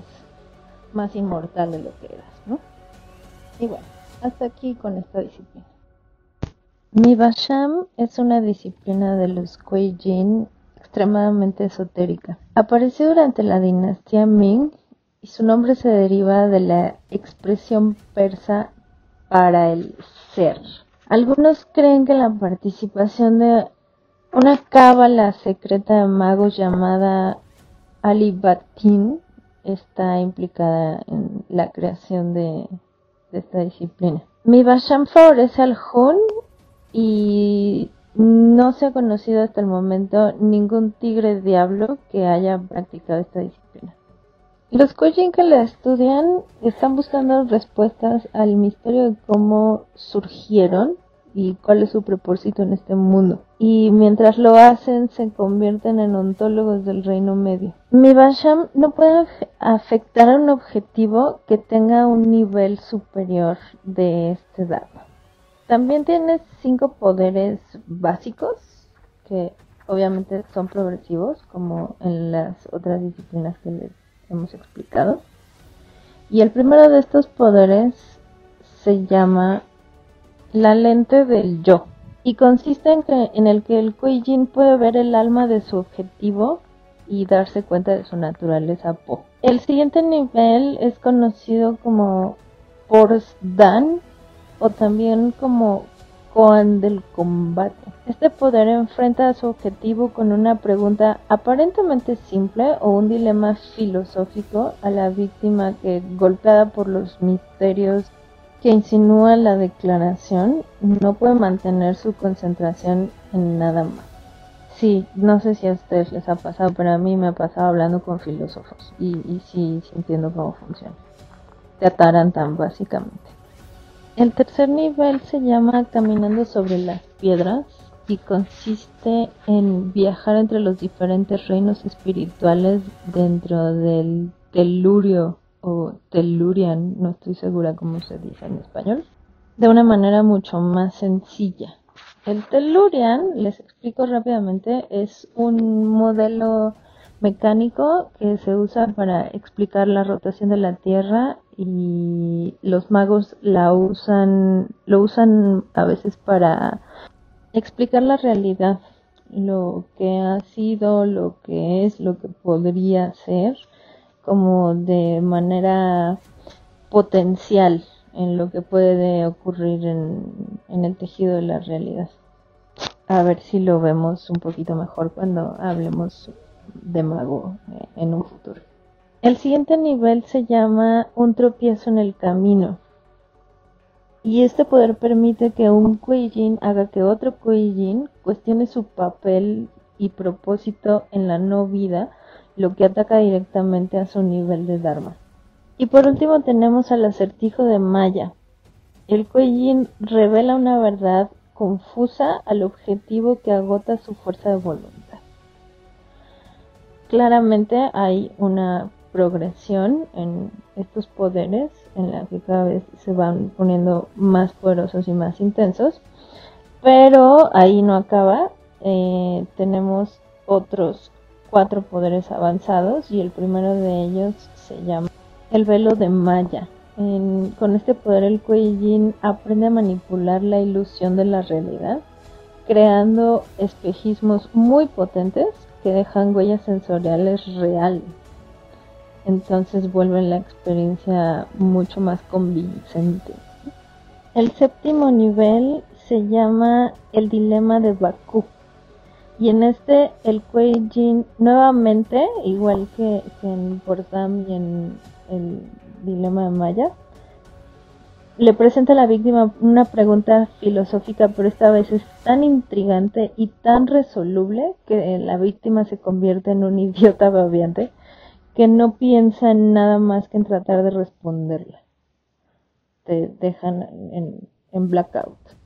más inmortal de lo que eras, ¿no? Y bueno, hasta aquí con esta disciplina. Mi Basham es una disciplina de los Kuei Jin extremadamente esotérica. Apareció durante la dinastía Ming y su nombre se deriva de la expresión persa para el ser. Algunos creen que la participación de una cábala secreta de magos llamada Alibatin está implicada en la creación de, esta disciplina. Mi Basham favorece al Hun y no se ha conocido hasta el momento ningún tigre diablo que haya practicado esta disciplina. Los Kojin que la estudian están buscando respuestas al misterio de cómo surgieron y cuál es su propósito en este mundo. Y mientras lo hacen, se convierten en ontólogos del Reino Medio. Mi Basham no puede afectar a un objetivo que tenga un nivel superior de este dado. También tiene cinco poderes básicos que obviamente son progresivos, como en las otras disciplinas que les hemos explicado. Y el primero de estos poderes se llama la lente del yo y consiste en, que, el que el puede ver el alma de su objetivo y darse cuenta de su naturaleza Po. El siguiente nivel es conocido como Dan o también como Koan del combate. Este poder enfrenta a su objetivo con una pregunta aparentemente simple o un dilema filosófico a la víctima que, golpeada por los misterios que insinúa la declaración no puede mantener su concentración en nada más. Sí, no sé si a ustedes les ha pasado, pero a mí me ha pasado hablando con filósofos y, y sí sintiendo cómo funciona. Te atarantan básicamente. El tercer nivel se llama Caminando sobre las piedras y consiste en viajar entre los diferentes reinos espirituales dentro del telurio o tellurian, no estoy segura cómo se dice en español, de una manera mucho más sencilla. El tellurian, les explico rápidamente, es un modelo mecánico que se usa para explicar la rotación de la Tierra y los magos la usan, lo usan a veces para explicar la realidad, lo que ha sido, lo que es, lo que podría ser como de manera potencial en lo que puede ocurrir en, el tejido de la realidad. A ver si lo vemos un poquito mejor cuando hablemos de mago eh, en un futuro. El siguiente nivel se llama un tropiezo en el camino. Y este poder permite que un Kuijin haga que otro Kuijin cuestione su papel y propósito en la no vida lo que ataca directamente a su nivel de Dharma. Y por último tenemos al acertijo de Maya. El Kuei revela una verdad confusa al objetivo que agota su fuerza de voluntad. Claramente hay una progresión en estos poderes en la que cada vez se van poniendo más poderosos y más intensos, pero ahí no acaba. Eh, tenemos otros cuatro poderes avanzados y el primero de ellos se llama el velo de Maya. con este poder el Kuei aprende a manipular la ilusión de la realidad, creando espejismos muy potentes que dejan huellas sensoriales reales. Entonces vuelven la experiencia mucho más convincente. El séptimo nivel se llama el dilema de Bakú y en este, el Kuei Jin nuevamente, igual que, en Portam y en el Dilema de Maya, le presenta a la víctima una pregunta filosófica, pero esta vez es tan intrigante y tan resoluble que la víctima se convierte en un idiota babiante que no piensa en nada más que en tratar de responderla. te dejan en, en blackout.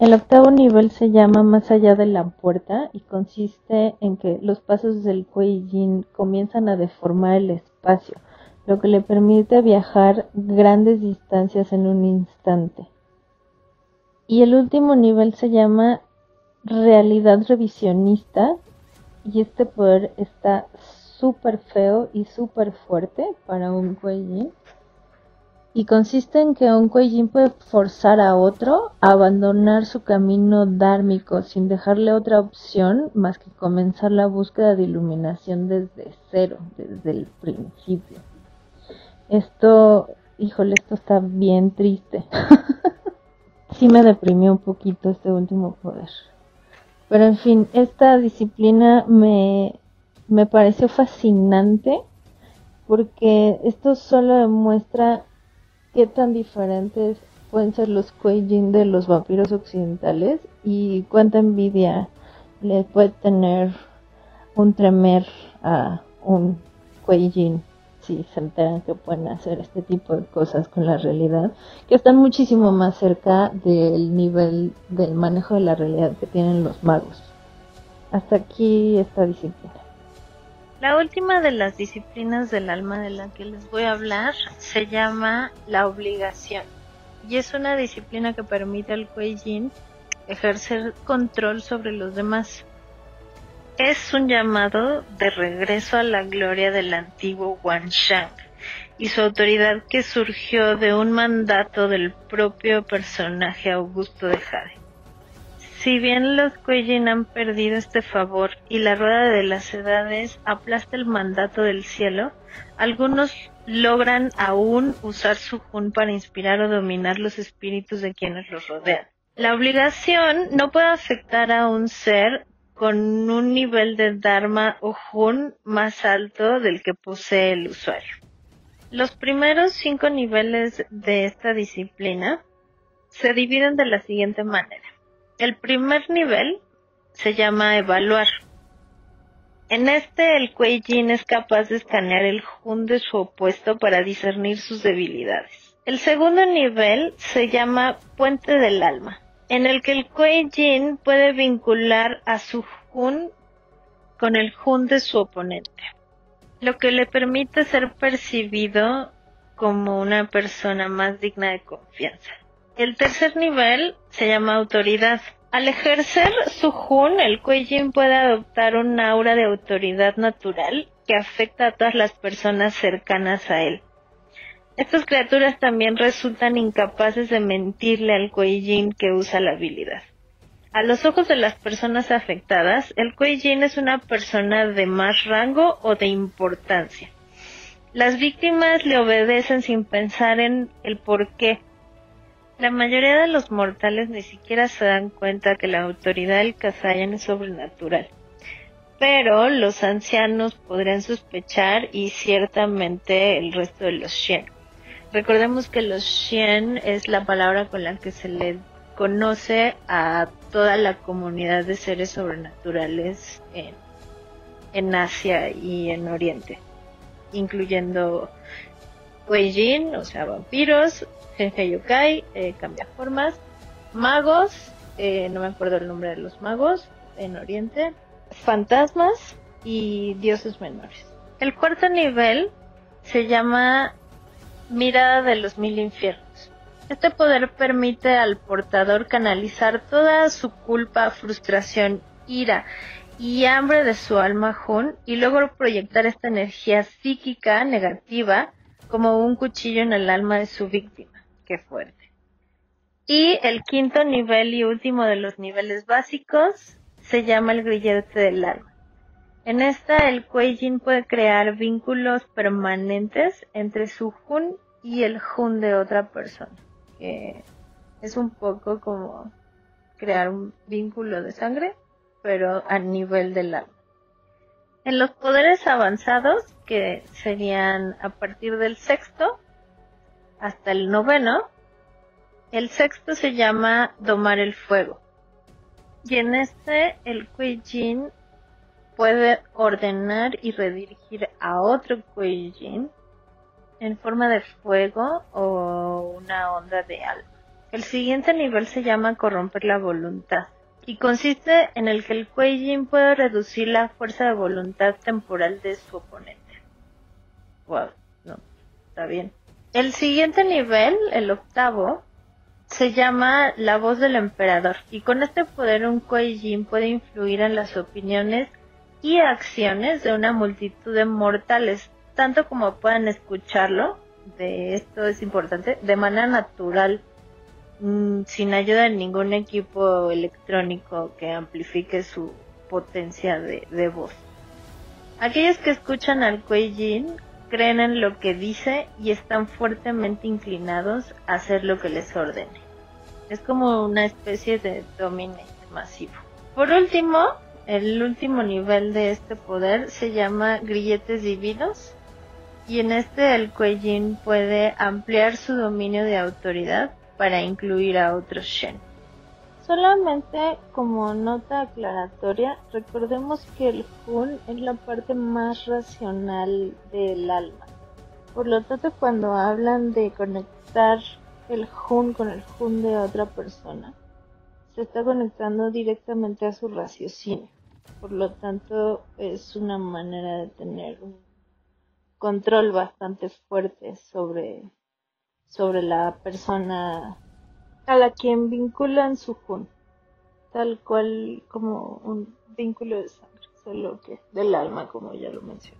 El octavo nivel se llama Más allá de la puerta y consiste en que los pasos del Kuei Yin comienzan a deformar el espacio, lo que le permite viajar grandes distancias en un instante. Y el último nivel se llama realidad revisionista y este poder está súper feo y súper fuerte para un Kuei y consiste en que un Kuei puede forzar a otro a abandonar su camino dármico sin dejarle otra opción más que comenzar la búsqueda de iluminación desde cero, desde el principio. Esto, híjole, esto está bien triste. sí me deprimió un poquito este último poder. Pero en fin, esta disciplina me, me pareció fascinante porque esto solo demuestra qué tan diferentes pueden ser los Kuei-Jin de los vampiros occidentales y cuánta envidia le puede tener un tremer a un Kuei-Jin si se enteran que pueden hacer este tipo de cosas con la realidad, que están muchísimo más cerca del nivel del manejo de la realidad que tienen los magos. Hasta aquí esta disciplina. La última de las disciplinas del alma de la que les voy a hablar se llama la obligación y es una disciplina que permite al Kuei Yin ejercer control sobre los demás es un llamado de regreso a la gloria del antiguo Shang y su autoridad que surgió de un mandato del propio personaje Augusto de Jade. Si bien los Kuei-Jin han perdido este favor y la rueda de las edades aplasta el mandato del cielo, algunos logran aún usar su Jun para inspirar o dominar los espíritus de quienes los rodean. La obligación no puede afectar a un ser con un nivel de Dharma o Jun más alto del que posee el usuario. Los primeros cinco niveles de esta disciplina se dividen de la siguiente manera. El primer nivel se llama evaluar. En este el Kuei Jin es capaz de escanear el Jun de su opuesto para discernir sus debilidades. El segundo nivel se llama puente del alma en el que el Kuei Jin puede vincular a su Jun con el Jun de su oponente, lo que le permite ser percibido como una persona más digna de confianza. El tercer nivel se llama autoridad. Al ejercer su Jun, el Kuei Jin puede adoptar un aura de autoridad natural que afecta a todas las personas cercanas a él. Estas criaturas también resultan incapaces de mentirle al Kuei que usa la habilidad. A los ojos de las personas afectadas, el Kuei es una persona de más rango o de importancia. Las víctimas le obedecen sin pensar en el por qué. La mayoría de los mortales ni siquiera se dan cuenta que la autoridad del Kazayan es sobrenatural. Pero los ancianos podrían sospechar y ciertamente el resto de los Shen. Recordemos que los Xian es la palabra con la que se le conoce a toda la comunidad de seres sobrenaturales en, Asia y en Oriente, incluyendo Weijin, o sea, vampiros, Genji Yokai, eh, cambiaformas, magos, eh, no me acuerdo el nombre de los magos en Oriente, fantasmas y dioses menores. El cuarto nivel se llama Mirada de los mil infiernos. Este poder permite al portador canalizar toda su culpa, frustración, ira y hambre de su alma Jun y luego proyectar esta energía psíquica negativa como un cuchillo en el alma de su víctima. Qué fuerte. Y el quinto nivel y último de los niveles básicos se llama el grillete del alma. En esta, el Kuei puede crear vínculos permanentes entre su Jun y el Jun de otra persona. Que es un poco como crear un vínculo de sangre, pero a nivel del alma. En los poderes avanzados, que serían a partir del sexto hasta el noveno, el sexto se llama domar el fuego. Y en este el Kuei puede ordenar y redirigir a otro Kuei en forma de fuego o una onda de alma. El siguiente nivel se llama corromper la voluntad y consiste en el que el Kuei puede reducir la fuerza de voluntad temporal de su oponente. Wow, no, está bien. El siguiente nivel, el octavo, se llama la voz del emperador y con este poder un Kuei puede influir en las opiniones y acciones de una multitud de mortales, tanto como puedan escucharlo, de esto es importante, de manera natural Mm, sin ayuda de ningún equipo electrónico que amplifique su potencia de, voz. Aquellos que escuchan al Kuei creen en lo que dice y están fuertemente inclinados a hacer lo que les ordene. Es como una especie de dominio masivo. Por último, el último nivel de este poder se llama grilletes divinos y en este el Kuei puede ampliar su dominio de autoridad para incluir a otros Shen. Solamente como nota aclaratoria, recordemos que el Hun es la parte más racional del alma. Por lo tanto, cuando hablan de conectar el Hun con el Hun de otra persona, se está conectando directamente a su raciocinio. Por lo tanto, es una manera de tener un control bastante fuerte sobre sobre la persona a la quien vinculan su jun, tal cual como un vínculo de sangre, solo que del alma, como ya lo mencioné.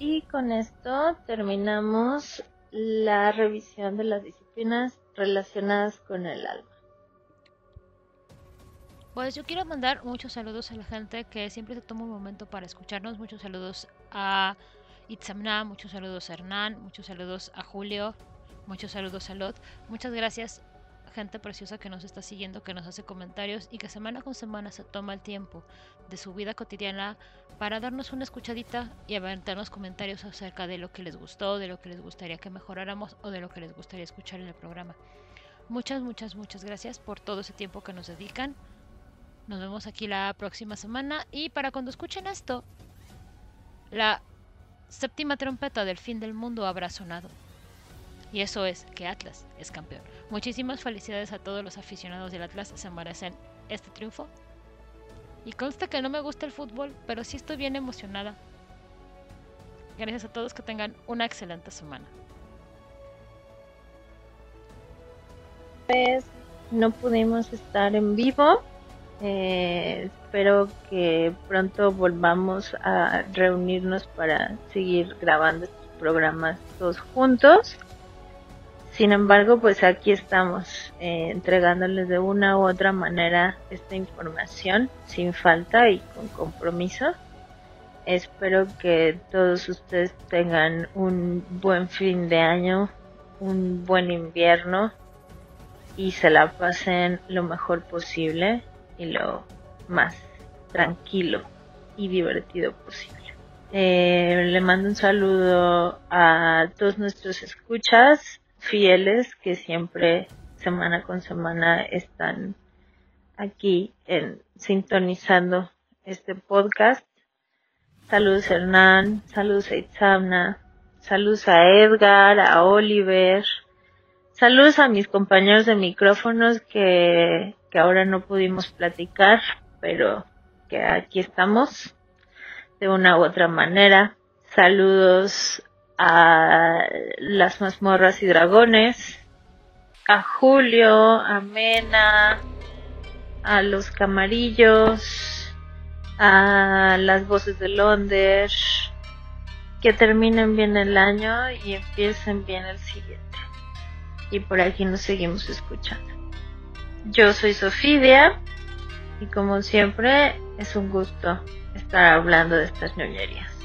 Y con esto terminamos la revisión de las disciplinas relacionadas con el alma. Pues yo quiero mandar muchos saludos a la gente que siempre se toma un momento para escucharnos. Muchos saludos a Itzamna, muchos saludos a Hernán, muchos saludos a Julio, Muchos saludos a Lot. Muchas gracias, gente preciosa que nos está siguiendo, que nos hace comentarios y que semana con semana se toma el tiempo de su vida cotidiana para darnos una escuchadita y aventarnos comentarios acerca de lo que les gustó, de lo que les gustaría que mejoráramos o de lo que les gustaría escuchar en el programa. Muchas, muchas, muchas gracias por todo ese tiempo que nos dedican. Nos vemos aquí la próxima semana y para cuando escuchen esto, la séptima trompeta del fin del mundo habrá sonado. Y eso es que Atlas es campeón. Muchísimas felicidades a todos los aficionados del Atlas, se merecen este triunfo. Y consta que no me gusta el fútbol, pero sí estoy bien emocionada. Gracias a todos, que tengan una excelente semana. Pues no pudimos estar en vivo. Eh, espero que pronto volvamos a reunirnos para seguir grabando estos programas todos juntos. Sin embargo, pues aquí estamos eh, entregándoles de una u otra manera esta información sin falta y con compromiso. Espero que todos ustedes tengan un buen fin de año, un buen invierno y se la pasen lo mejor posible y lo más tranquilo y divertido posible. Eh, le mando un saludo a todos nuestros escuchas fieles que siempre semana con semana están aquí en sintonizando este podcast. Saludos Hernán, saludos a Itzamna, saludos a Edgar, a Oliver, saludos a mis compañeros de micrófonos que, que ahora no pudimos platicar, pero que aquí estamos de una u otra manera. Saludos a las mazmorras y dragones, a Julio, a Mena, a los camarillos, a las voces de Londres, que terminen bien el año y empiecen bien el siguiente. Y por aquí nos seguimos escuchando. Yo soy Sofía y como siempre es un gusto estar hablando de estas ñoñerías.